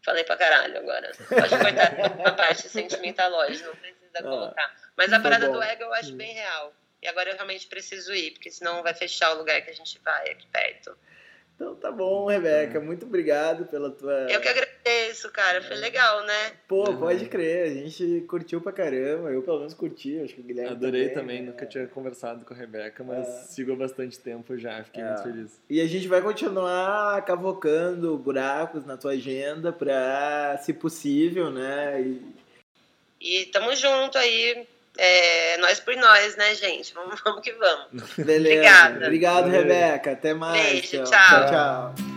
Falei pra caralho agora. Pode cortar a parte sentimentalógica, não precisa ah, colocar. Mas a parada do ego eu acho bem real. E agora eu realmente preciso ir, porque senão vai fechar o lugar que a gente vai aqui perto. Então tá bom, Rebeca. É. Muito obrigado pela tua. Eu que agradeço, cara. Foi legal, né? Pô, uhum. pode crer. A gente curtiu pra caramba. Eu pelo menos curti. Acho que o Guilherme. Adorei também. também. Nunca tinha conversado com a Rebeca, mas é. sigo há bastante tempo já. Fiquei é. muito feliz. E a gente vai continuar cavocando buracos na tua agenda pra, se possível, né? E, e tamo junto aí é, nós por nós, né, gente? Vamos, *laughs* vamos que vamos. Beleza. Obrigada. Obrigado, Rebeca. Até mais. Beijo, tchau. tchau. tchau.